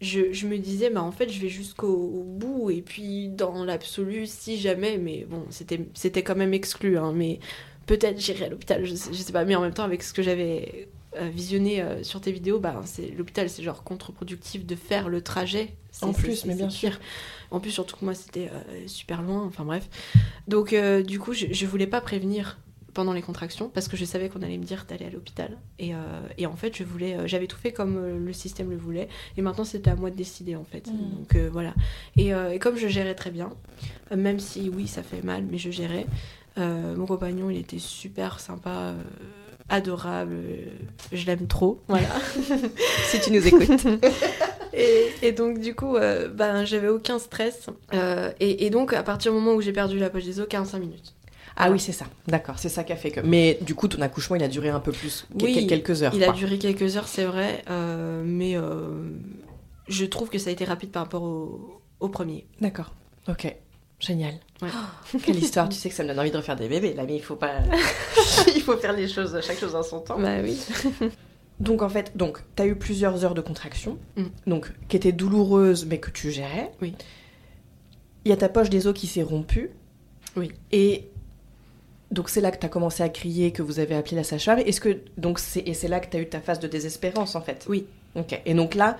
je, je me disais, bah, en fait, je vais jusqu'au au bout. Et puis, dans l'absolu, si jamais, mais bon, c'était c'était quand même exclu, hein, mais peut-être j'irai à l'hôpital, je, sais- je sais pas. Mais en même temps, avec ce que j'avais euh, visionné euh, sur tes vidéos, bah, c'est l'hôpital, c'est genre contre-productif de faire le trajet. En plus, mais bien pire. En plus, surtout que moi, c'était euh, super loin, enfin bref. Donc, euh, du coup, je, je voulais pas prévenir pendant les contractions parce que je savais qu'on allait me dire d'aller à l'hôpital. Et, euh, et en fait, je voulais, euh, j'avais tout fait comme euh, le système le voulait. Et maintenant, c'était à moi de décider, en fait. Mm. Donc, euh, voilà. Et, euh, et comme je gérais très bien, euh, même si, oui, ça fait mal, mais je gérais, euh, mon compagnon, il était super sympa. euh, adorable, euh, je l'aime trop, voilà. si tu nous écoutes. Et, et donc du coup, ben, j'avais aucun stress. Et, et donc à partir du moment où j'ai perdu la poche des os, 45 minutes. Ah oui, c'est ça. D'accord, c'est ça qui a fait que. Mais du coup, ton accouchement, il a duré un peu plus, que- Oui, quelques heures. Il a duré quelques heures, c'est vrai, mais je trouve que ça a été rapide par rapport au, au premier. D'accord. Ok. Génial. Ouais. Oh, quelle histoire. tu sais que ça me donne envie de refaire des bébés, là, mais il faut pas. il faut faire les choses, chaque chose en son temps. Bah oui. Donc en fait, donc t'as eu plusieurs heures de contraction, Mm. donc qui étaient douloureuses, mais que tu gérais. Oui. Il y a ta poche des os qui s'est rompue. Oui. Et donc c'est là que t'as commencé à crier, que vous avez appelé la sage-femme. Est-ce que donc c'est et c'est là que t'as eu ta phase de désespérance en fait? Oui. Ok. Et donc là,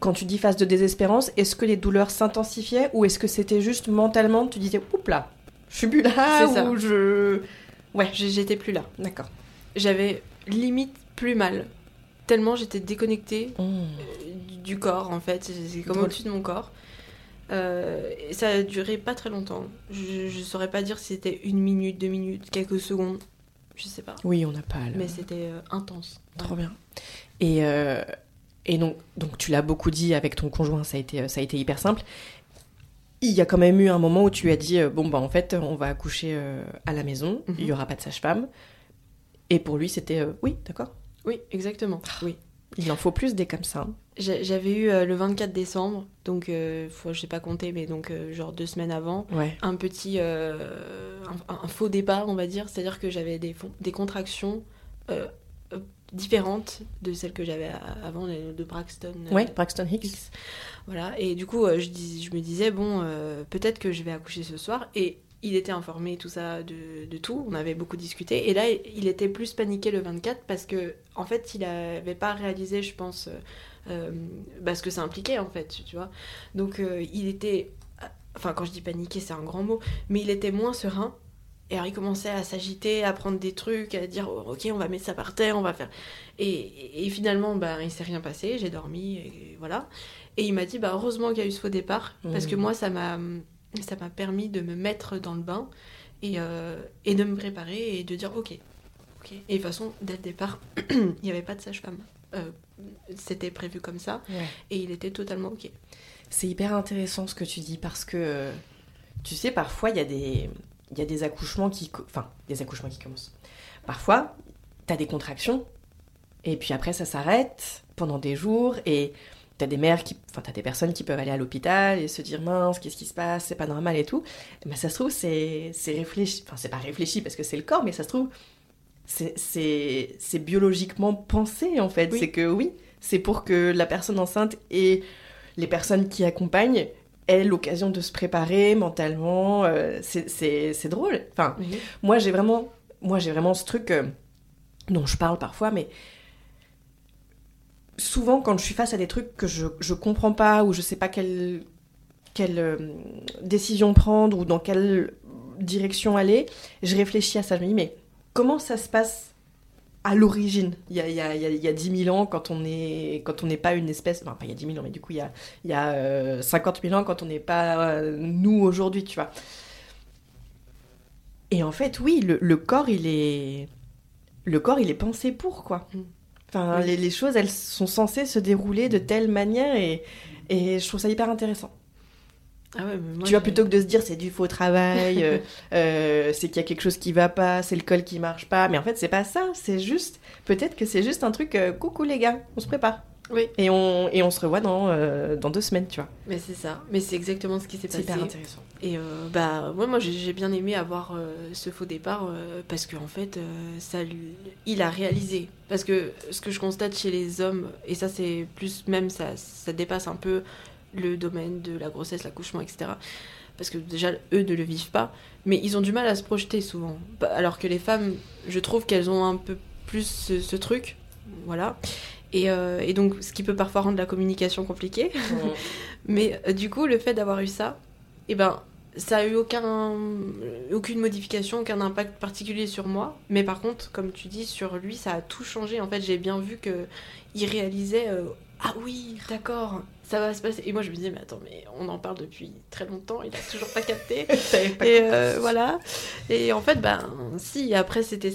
quand tu dis phase de désespérance, est-ce que les douleurs s'intensifiaient ou est-ce que c'était juste mentalement tu disais oups là, je suis plus là ça. ou je. Ouais. J'étais plus là. D'accord. J'avais limite plus mal. Tellement j'étais déconnectée Mmh. euh, du- corps en fait, c'est comme au-dessus de mon corps. Euh, et ça a duré pas très longtemps. Je, je saurais pas dire si c'était une minute, deux minutes, quelques secondes, je sais pas. Oui, on n'a pas. Mais c'était euh, intense. Trop bien. Et, euh, et donc, donc tu l'as beaucoup dit avec ton conjoint, ça a été, ça a été hyper simple. Il y a quand même eu un moment où tu as dit euh, bon bah en fait on va accoucher euh, à la maison, Mhm. il y aura pas de sage-femme. Et pour lui c'était euh, oui d'accord. Oui, exactement. Oui. Il en faut plus des comme ça. hein. J'a- J'avais eu le 24 décembre, donc je sais pas compter, mais donc genre deux semaines avant, Ouais. un petit un, un faux départ, on va dire, c'est-à-dire que j'avais des, des contractions différentes de celles que j'avais avant, de Braxton. euh, Ouais, Braxton Hicks. Voilà, et du coup, euh, je, dis, je me disais, bon, euh, peut-être que je vais accoucher ce soir. Et il était informé, tout ça, de, de tout. On avait beaucoup discuté. Et là, il était plus paniqué le 24 parce que, en fait, il n'avait pas réalisé, je pense, euh, bah, ce que ça impliquait, en fait, tu vois. Donc, euh, il était. Enfin, quand je dis paniqué, c'est un grand mot. Mais il était moins serein. Et alors, il commençait à s'agiter, à prendre des trucs, à dire oh, Ok, on va mettre ça par terre, on va faire. Et, et finalement, bah, il s'est rien passé, j'ai dormi, et voilà. Et il m'a dit bah, Heureusement qu'il y a eu ce faux départ, parce que Mhm. moi, ça m'a permis de me mettre dans le bain et, euh, et de me préparer et de dire Ok. ok. Et de toute façon, dès le départ, il n'y avait pas de sage-femme. Euh, C'était prévu comme ça, et il était totalement OK. C'est hyper intéressant ce que tu dis parce que euh, tu sais parfois il y a des il y a des accouchements qui enfin des accouchements qui commencent. Parfois t'as des contractions et puis après ça s'arrête pendant des jours et t'as des mères qui enfin t'as des personnes qui peuvent aller à l'hôpital et se dire mince qu'est-ce qui se passe c'est pas normal et tout. Mais ça se trouve c'est c'est réfléchi enfin c'est pas réfléchi parce que c'est le corps mais ça se trouve c'est biologiquement pensé en fait. C'est que oui, c'est pour que la personne enceinte et les personnes qui accompagnent aient l'occasion de se préparer mentalement. Euh, c'est drôle. Enfin, moi j'ai vraiment, moi j'ai vraiment ce truc euh, dont je parle parfois, mais souvent quand je suis face à des trucs que je, je comprends pas ou je sais pas quelle, quelle euh, décision prendre ou dans quelle direction aller, je réfléchis à ça. Je me dis, mais comment ça se passe à l'origine, il y a, il, y a, il y a 10 000 ans, quand on n'est quand on n'est pas une espèce, enfin pas il y a 10 000 ans, mais du coup il y a, il y a 50 euh, 000 ans quand on n'est pas euh, nous aujourd'hui, tu vois. Et en fait, oui, le, le, corps, il est, le corps, il est pensé pour quoi. Mm. Enfin, les, les, choses, elles sont censées se dérouler de telle manière et, et je trouve ça hyper intéressant. Ah tu vois, plutôt que de se dire c'est du faux travail, euh, euh, c'est qu'il y a quelque chose qui va pas, c'est le col qui marche pas. Mais en fait, c'est pas ça. C'est juste, peut-être que c'est juste un truc, euh, coucou les gars, on se prépare. Oui. Et on, et on se revoit dans, dans deux semaines, tu vois. Mais c'est ça. Mais c'est exactement ce qui s'est passé. C'est hyper intéressant. Et bah, moi, moi j'ai bien aimé avoir ce faux départ parce qu'en fait, ça, il a réalisé. Parce que ce que je constate chez les hommes, et ça, c'est plus même, ça, ça dépasse un peu le domaine de la grossesse, l'accouchement, etc. Parce que déjà, eux ne le vivent pas, mais ils ont du mal à se projeter souvent. Alors que les femmes, je trouve qu'elles ont un peu plus ce, truc. Voilà. Et, euh, et, donc, ce qui peut parfois rendre la communication compliquée. mais euh, du coup, le fait d'avoir eu ça, et eh ben, ça a eu aucun, aucune modification, aucun impact particulier sur moi. Mais par contre, comme tu dis, sur lui, ça a tout changé. En fait, j'ai bien vu que il réalisait euh, ah oui, d'accord, ça va se passer. Et moi, je me disais, mais attends, mais on en parle depuis très longtemps, il a toujours pas capté. et euh, voilà. Et en fait, ben, si, après, c'était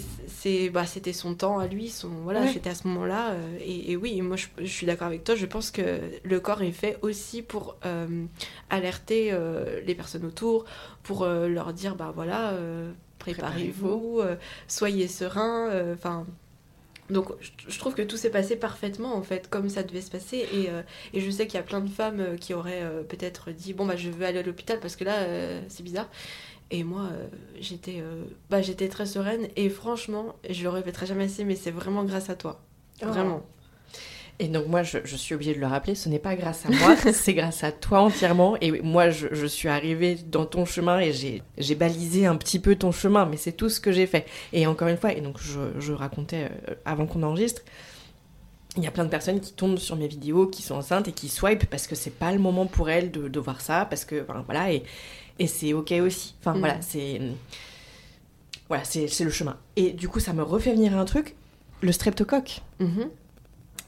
bah, son temps à lui, son, voilà, c'était à ce moment-là. Euh, et, oui, moi, je, suis d'accord avec toi, je pense que le corps est fait aussi pour euh, alerter les personnes autour, pour leur dire, bah voilà, préparez-vous, soyez serein, enfin donc je trouve que tout s'est passé parfaitement en fait comme ça devait se passer. Et, euh, et je sais qu'il y a plein de femmes euh, qui auraient euh, peut-être dit bon bah je veux aller à l'hôpital parce que là c'est bizarre. Et moi j'étais bah, j'étais très sereine. Et franchement je le répéterai jamais assez mais c'est vraiment grâce à toi. Oh. vraiment et donc moi, je, suis obligée de le rappeler, ce n'est pas grâce à moi, c'est grâce à toi entièrement. Et moi, je, suis arrivée dans ton chemin et j'ai balisé un petit peu ton chemin, mais c'est tout ce que j'ai fait. Et encore une fois, et donc je, racontais euh, avant qu'on enregistre, il y a plein de personnes qui tombent sur mes vidéos, qui sont enceintes et qui swipe parce que c'est pas le moment pour elles de, voir ça, parce que, voilà, et, et c'est ok aussi. Enfin, voilà, mm. c'est... Voilà, c'est le chemin. Et du coup, ça me refait venir un truc, le streptocoque. Mm-hmm.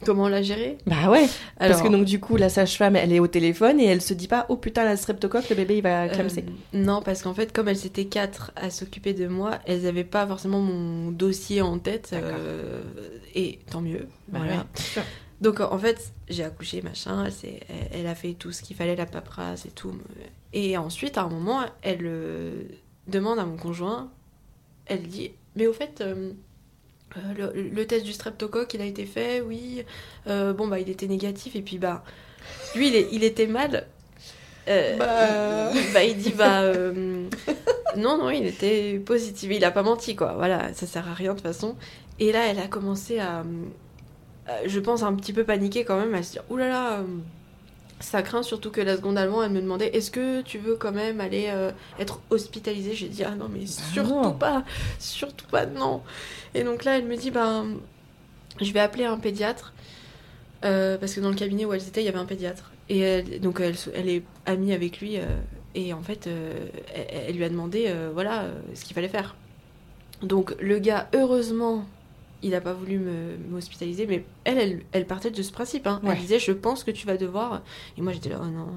Comment l'a géré Bah ouais. Parce que donc du coup la sage-femme elle est au téléphone et elle se dit pas oh putain la streptocoque le bébé il va clamser. Euh, non parce qu'en fait comme elles étaient quatre à s'occuper de moi elles avaient pas forcément mon dossier en tête euh, et tant mieux. Bah voilà. donc en fait j'ai accouché machin elle, elle, a fait tout ce qu'il fallait la paperasse et tout et ensuite à un moment elle euh, demande à mon conjoint elle dit mais au fait euh, le, test du streptocoque, il a été fait, oui. Euh, bon, bah, il était négatif, et puis, bah, lui, il, il était mal. Euh, bah... bah... il dit, bah, non, non, il était positif. Il a pas menti, quoi. Voilà, ça sert à rien, de toute façon. Et là, elle a commencé à, je pense, un petit peu paniquer quand même, à se dire, oulala, là là, ça craint surtout que la seconde allemande, elle me demandait est-ce que tu veux quand même aller être hospitalisée? J'ai dit ah non mais bah surtout pas, surtout pas non. Et donc là, elle me dit, ben, je vais appeler un pédiatre. Euh, parce que dans le cabinet où elle était, il y avait un pédiatre. Et donc elle, elle, est amie avec lui. Euh, et en fait, euh, elle, lui a demandé, voilà, ce qu'il fallait faire. Donc le gars, heureusement, il n'a pas voulu m'hospitaliser. Mais elle, elle, partait de ce principe. Hein. Elle disait, je pense que tu vas devoir. Et moi, j'étais là, oh non.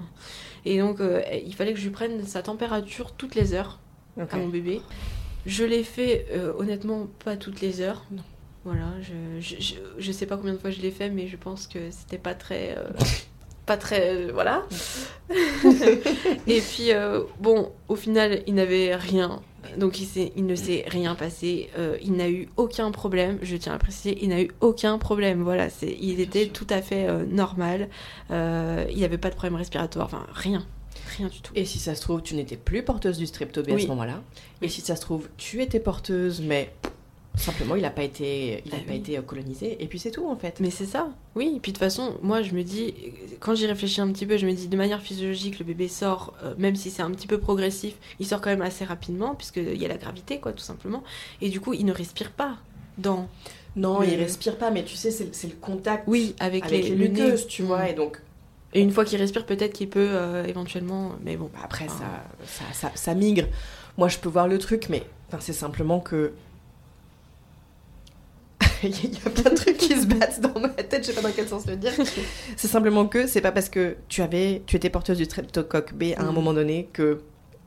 Et donc, il fallait que je lui prenne sa température toutes les heures à mon bébé. Je l'ai fait euh, honnêtement pas toutes les heures. Non. Voilà, je, je, je, sais pas combien de fois je l'ai fait, mais je pense que c'était pas très. Euh, pas très. Euh, voilà. et puis, bon, au final, il n'avait rien. Donc, il, il ne s'est rien passé. il n'a eu aucun problème. Je tiens à préciser, il n'a eu aucun problème. Voilà, c'est, il était tout à fait normal. il n'y avait pas de problème respiratoire. Enfin, rien. Rien du tout. Et si ça se trouve, tu n'étais plus porteuse du streptobé à ce moment-là. Et si ça se trouve, tu étais porteuse, mais Simplement, il n'a pas été, il a Bah pas oui. été colonisé, et puis c'est tout en fait. Mais c'est ça, oui. Et puis de toute façon, moi je me dis, quand j'y réfléchis un petit peu, je me dis de manière physiologique, le bébé sort, euh, même si c'est un petit peu progressif, il sort quand même assez rapidement, puisqu'il y a la gravité, quoi, tout simplement. Et du coup, il ne respire pas dans. Non, Mais- il respire pas, mais tu sais, c'est le contact Oui, avec, avec les, les, le nez. tu vois, Mm. et donc Et une fois qu'il respire, peut-être qu'il peut euh, éventuellement. Mais bon, bah, après ça, ça, ça, ça migre. Moi, je peux voir le truc, mais c'est simplement que il y a plein de trucs qui se battent dans ma tête, je sais pas dans quel sens le dire. c'est simplement que c'est pas parce que tu avais, tu étais porteuse du streptocoque B à un Mm. moment donné que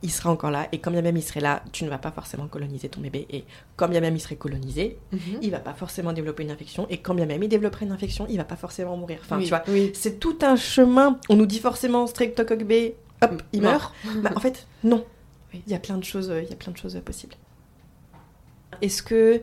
il sera encore là. Et quand bien même il serait là, tu ne vas pas forcément coloniser ton bébé. Et quand bien même il serait colonisé, Mhm. il va pas forcément développer une infection. Et quand bien même il développerait une infection, il va pas forcément mourir. Enfin, Oui, tu vois, oui. c'est tout un chemin. On nous dit forcément streptocoque B, hop, il Mort. meurt. Bah, en fait, non. Il y a plein de choses, euh, il y a plein de choses euh, possibles. Est-ce que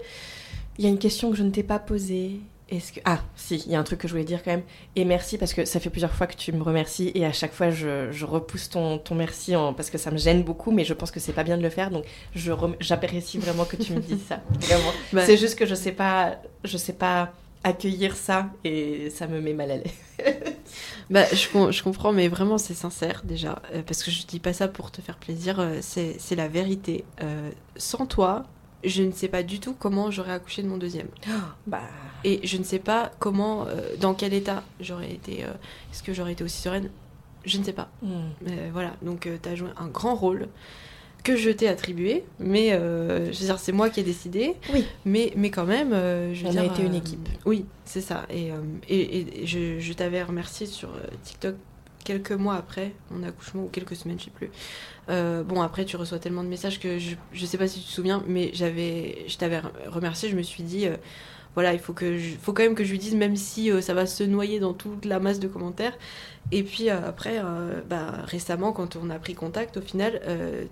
il y a une question que je ne t'ai pas posée Est-ce que ah si, il y a un truc que je voulais dire quand même. Et merci parce que ça fait plusieurs fois que tu me remercies et à chaque fois je, je repousse ton, ton merci en- parce que ça me gêne beaucoup, mais je pense que c'est pas bien de le faire. Donc je rem- j'apprécie vraiment que tu me dises ça. Vraiment. Bah, C'est juste que je sais pas, je sais pas accueillir ça et ça me met mal à l'aise. Bah, je, com- je comprends, mais vraiment, c'est sincère déjà. euh, parce que je dis pas ça pour te faire plaisir, euh, c'est c'est la vérité. Euh, sans toi, je ne sais pas du tout comment j'aurais accouché de mon deuxième. Bah Et je ne sais pas comment, euh, dans quel état j'aurais été. euh, Est-ce que j'aurais été aussi sereine? Je ne sais pas. hmm. Euh, voilà, donc tu as joué un grand rôle que je t'ai attribué, mais euh, je veux dire, c'est moi qui ai décidé. Oui. Mais, mais quand même, euh, je veux On a été une euh, équipe. Oui, c'est ça. Et, euh, et, et je, je t'avais remercié sur euh, TikTok quelques mois après mon accouchement, ou quelques semaines, je sais plus. Euh, bon, après, tu reçois tellement de messages que je, je sais pas si tu te souviens, mais j'avais, je t'avais remercié, je me suis dit. euh, voilà, il faut, que je- faut quand même que je lui dise, même si euh, ça va se noyer dans toute la masse de commentaires. Et puis après, bah, récemment, quand on a pris contact, au final,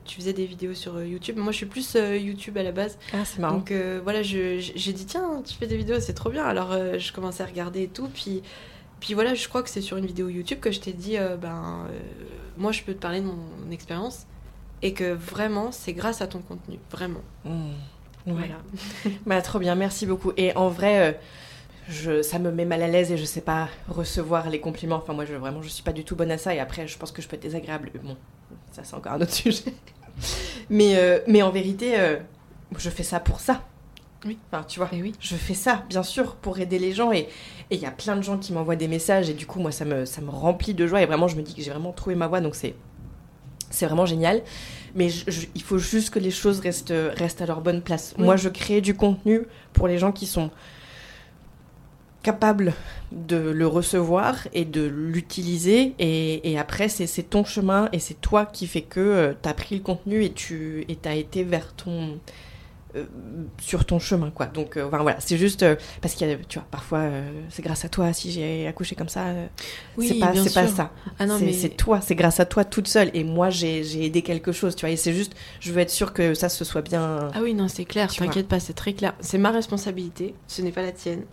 tu faisais des vidéos sur YouTube. Moi, je suis plus YouTube à la base. Ah c'est marrant. Donc voilà, j'ai dit, tiens, tu fais des vidéos, c'est trop bien. Alors je commençais à regarder et tout. Puis, puis voilà, je crois que c'est sur une vidéo YouTube que je t'ai dit, euh, ben, euh, moi, je peux te parler de mon expérience. Et que vraiment, c'est grâce à ton contenu. Vraiment. Hmm. Ouais. Voilà. Bah, trop bien, merci beaucoup. Et en vrai, euh, je, ça me met mal à l'aise et je sais pas recevoir les compliments. Enfin, moi, je, vraiment, je suis pas du tout bonne à ça. Et après, je pense que je peux être désagréable. Bon, ça, c'est encore un autre sujet. Mais, mais en vérité, je fais ça pour ça. Oui. Enfin, tu vois, Et oui. je fais ça, bien sûr, pour aider les gens. Et il y a plein de gens qui m'envoient des messages. Et du coup, moi, ça me, ça me remplit de joie. Et vraiment, je me dis que j'ai vraiment trouvé ma voie. Donc, c'est, c'est vraiment génial. Mais je- je- il faut juste que les choses restent, restent à leur bonne place. Oui. Moi, je crée du contenu pour les gens qui sont capables de le recevoir et de l'utiliser. Et, et après, c'est ton chemin et c'est toi qui fais que tu as pris le contenu et tu et as été vers ton. Euh, sur ton chemin quoi donc euh, enfin, voilà c'est juste euh, parce qu'il y a tu vois parfois c'est grâce à toi si j'ai accouché comme ça Oui, c'est pas c'est pas ça Ah non, c'est mais c'est toi, c'est grâce à toi toute seule. Et moi, j'ai aidé quelque chose, tu vois. Et c'est juste, je veux être sûre que ça se soit bien. Ah oui, non, c'est clair, t'inquiète pas, c'est très clair. C'est ma responsabilité, ce n'est pas la tienne.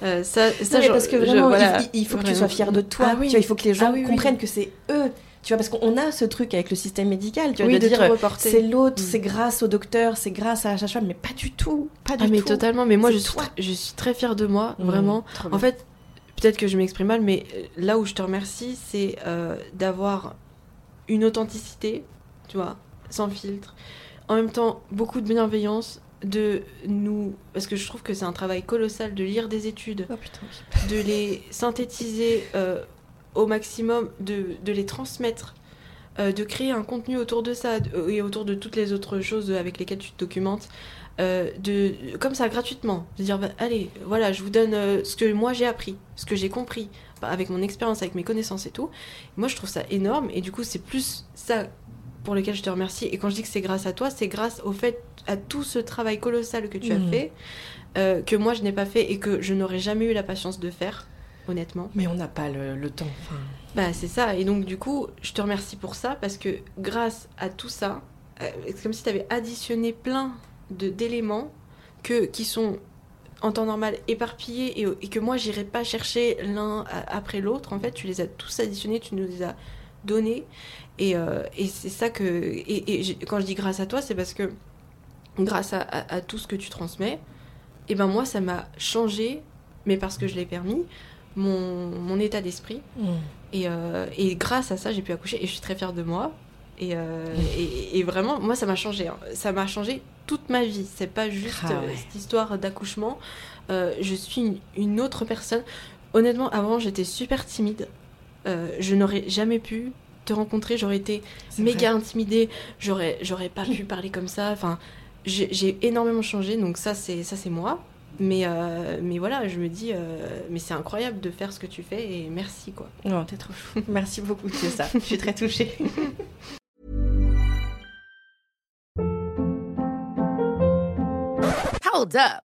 Ça, ça Non, je- parce que je- vraiment, voilà, il, il faut que tu sois fière de toi. Ah oui. Tu vois, il faut que les gens Ah oui. comprennent que c'est eux. Tu vois, parce qu'on a ce truc avec le système médical, tu vois, Oui, de, de dire c'est l'autre, Mm. c'est grâce au docteur, c'est grâce à la mais pas du tout, pas du Ah mais tout. totalement, mais moi je suis, très, je suis très fière de moi, Mm, vraiment. En fait, peut-être que je m'exprime mal, mais euh, là où je te remercie, c'est euh, d'avoir une authenticité, tu vois, sans filtre. En même temps, beaucoup de bienveillance, de nous... Parce que je trouve que c'est un travail colossal de lire des études, Oh putain, de les synthétiser euh, au maximum, de, de les transmettre, euh, de créer un contenu autour de ça de- et autour de toutes les autres choses avec lesquelles tu te documentes. euh, de, comme ça gratuitement. De dire bah, allez voilà je vous donne euh, ce que moi j'ai appris ce que j'ai compris bah, avec mon expérience avec mes connaissances et tout. Moi je trouve ça énorme et du coup c'est plus ça pour lequel je te remercie. Et quand je dis que c'est grâce à toi c'est grâce au fait à tout ce travail colossal que tu as fait euh, que moi je n'ai pas fait et que je n'aurais jamais eu la patience de faire honnêtement. Mais on n'a pas le, le temps. bah c'est ça. Et donc du coup je te remercie pour ça parce que grâce à tout ça euh, c'est comme si tu avais additionné plein de d'éléments que qui sont en temps normal éparpillés et, et que moi j'irai pas chercher l'un après l'autre. En fait tu les as tous additionnés tu nous les as donnés. Et, euh, et c'est ça que et, quand je dis grâce à toi c'est parce que grâce à, à- à tout ce que tu transmets et ben moi, ça m'a changé, mais parce que je l'ai permis, mon, mon état d'esprit. Mm. Et, euh, et grâce à ça, j'ai pu accoucher et je suis très fière de moi. Et, euh, et, et vraiment, moi, ça m'a changé. hein. Ça m'a changé toute ma vie. C'est pas juste Ah euh, ouais. cette histoire d'accouchement. Je suis une, une autre personne. Honnêtement, avant, j'étais super timide. Je n'aurais jamais pu te rencontrer. J'aurais été méga intimidée. J'aurais, j'aurais pas pu parler comme ça. Enfin, j'ai j'ai énormément changé. Donc ça, c'est ça, c'est moi. Mais, euh, mais voilà, je me dis, euh, mais c'est incroyable de faire ce que tu fais et merci quoi. Oh, t'es trop chou. Merci beaucoup, c'est ça. Je suis très touchée. Hold up.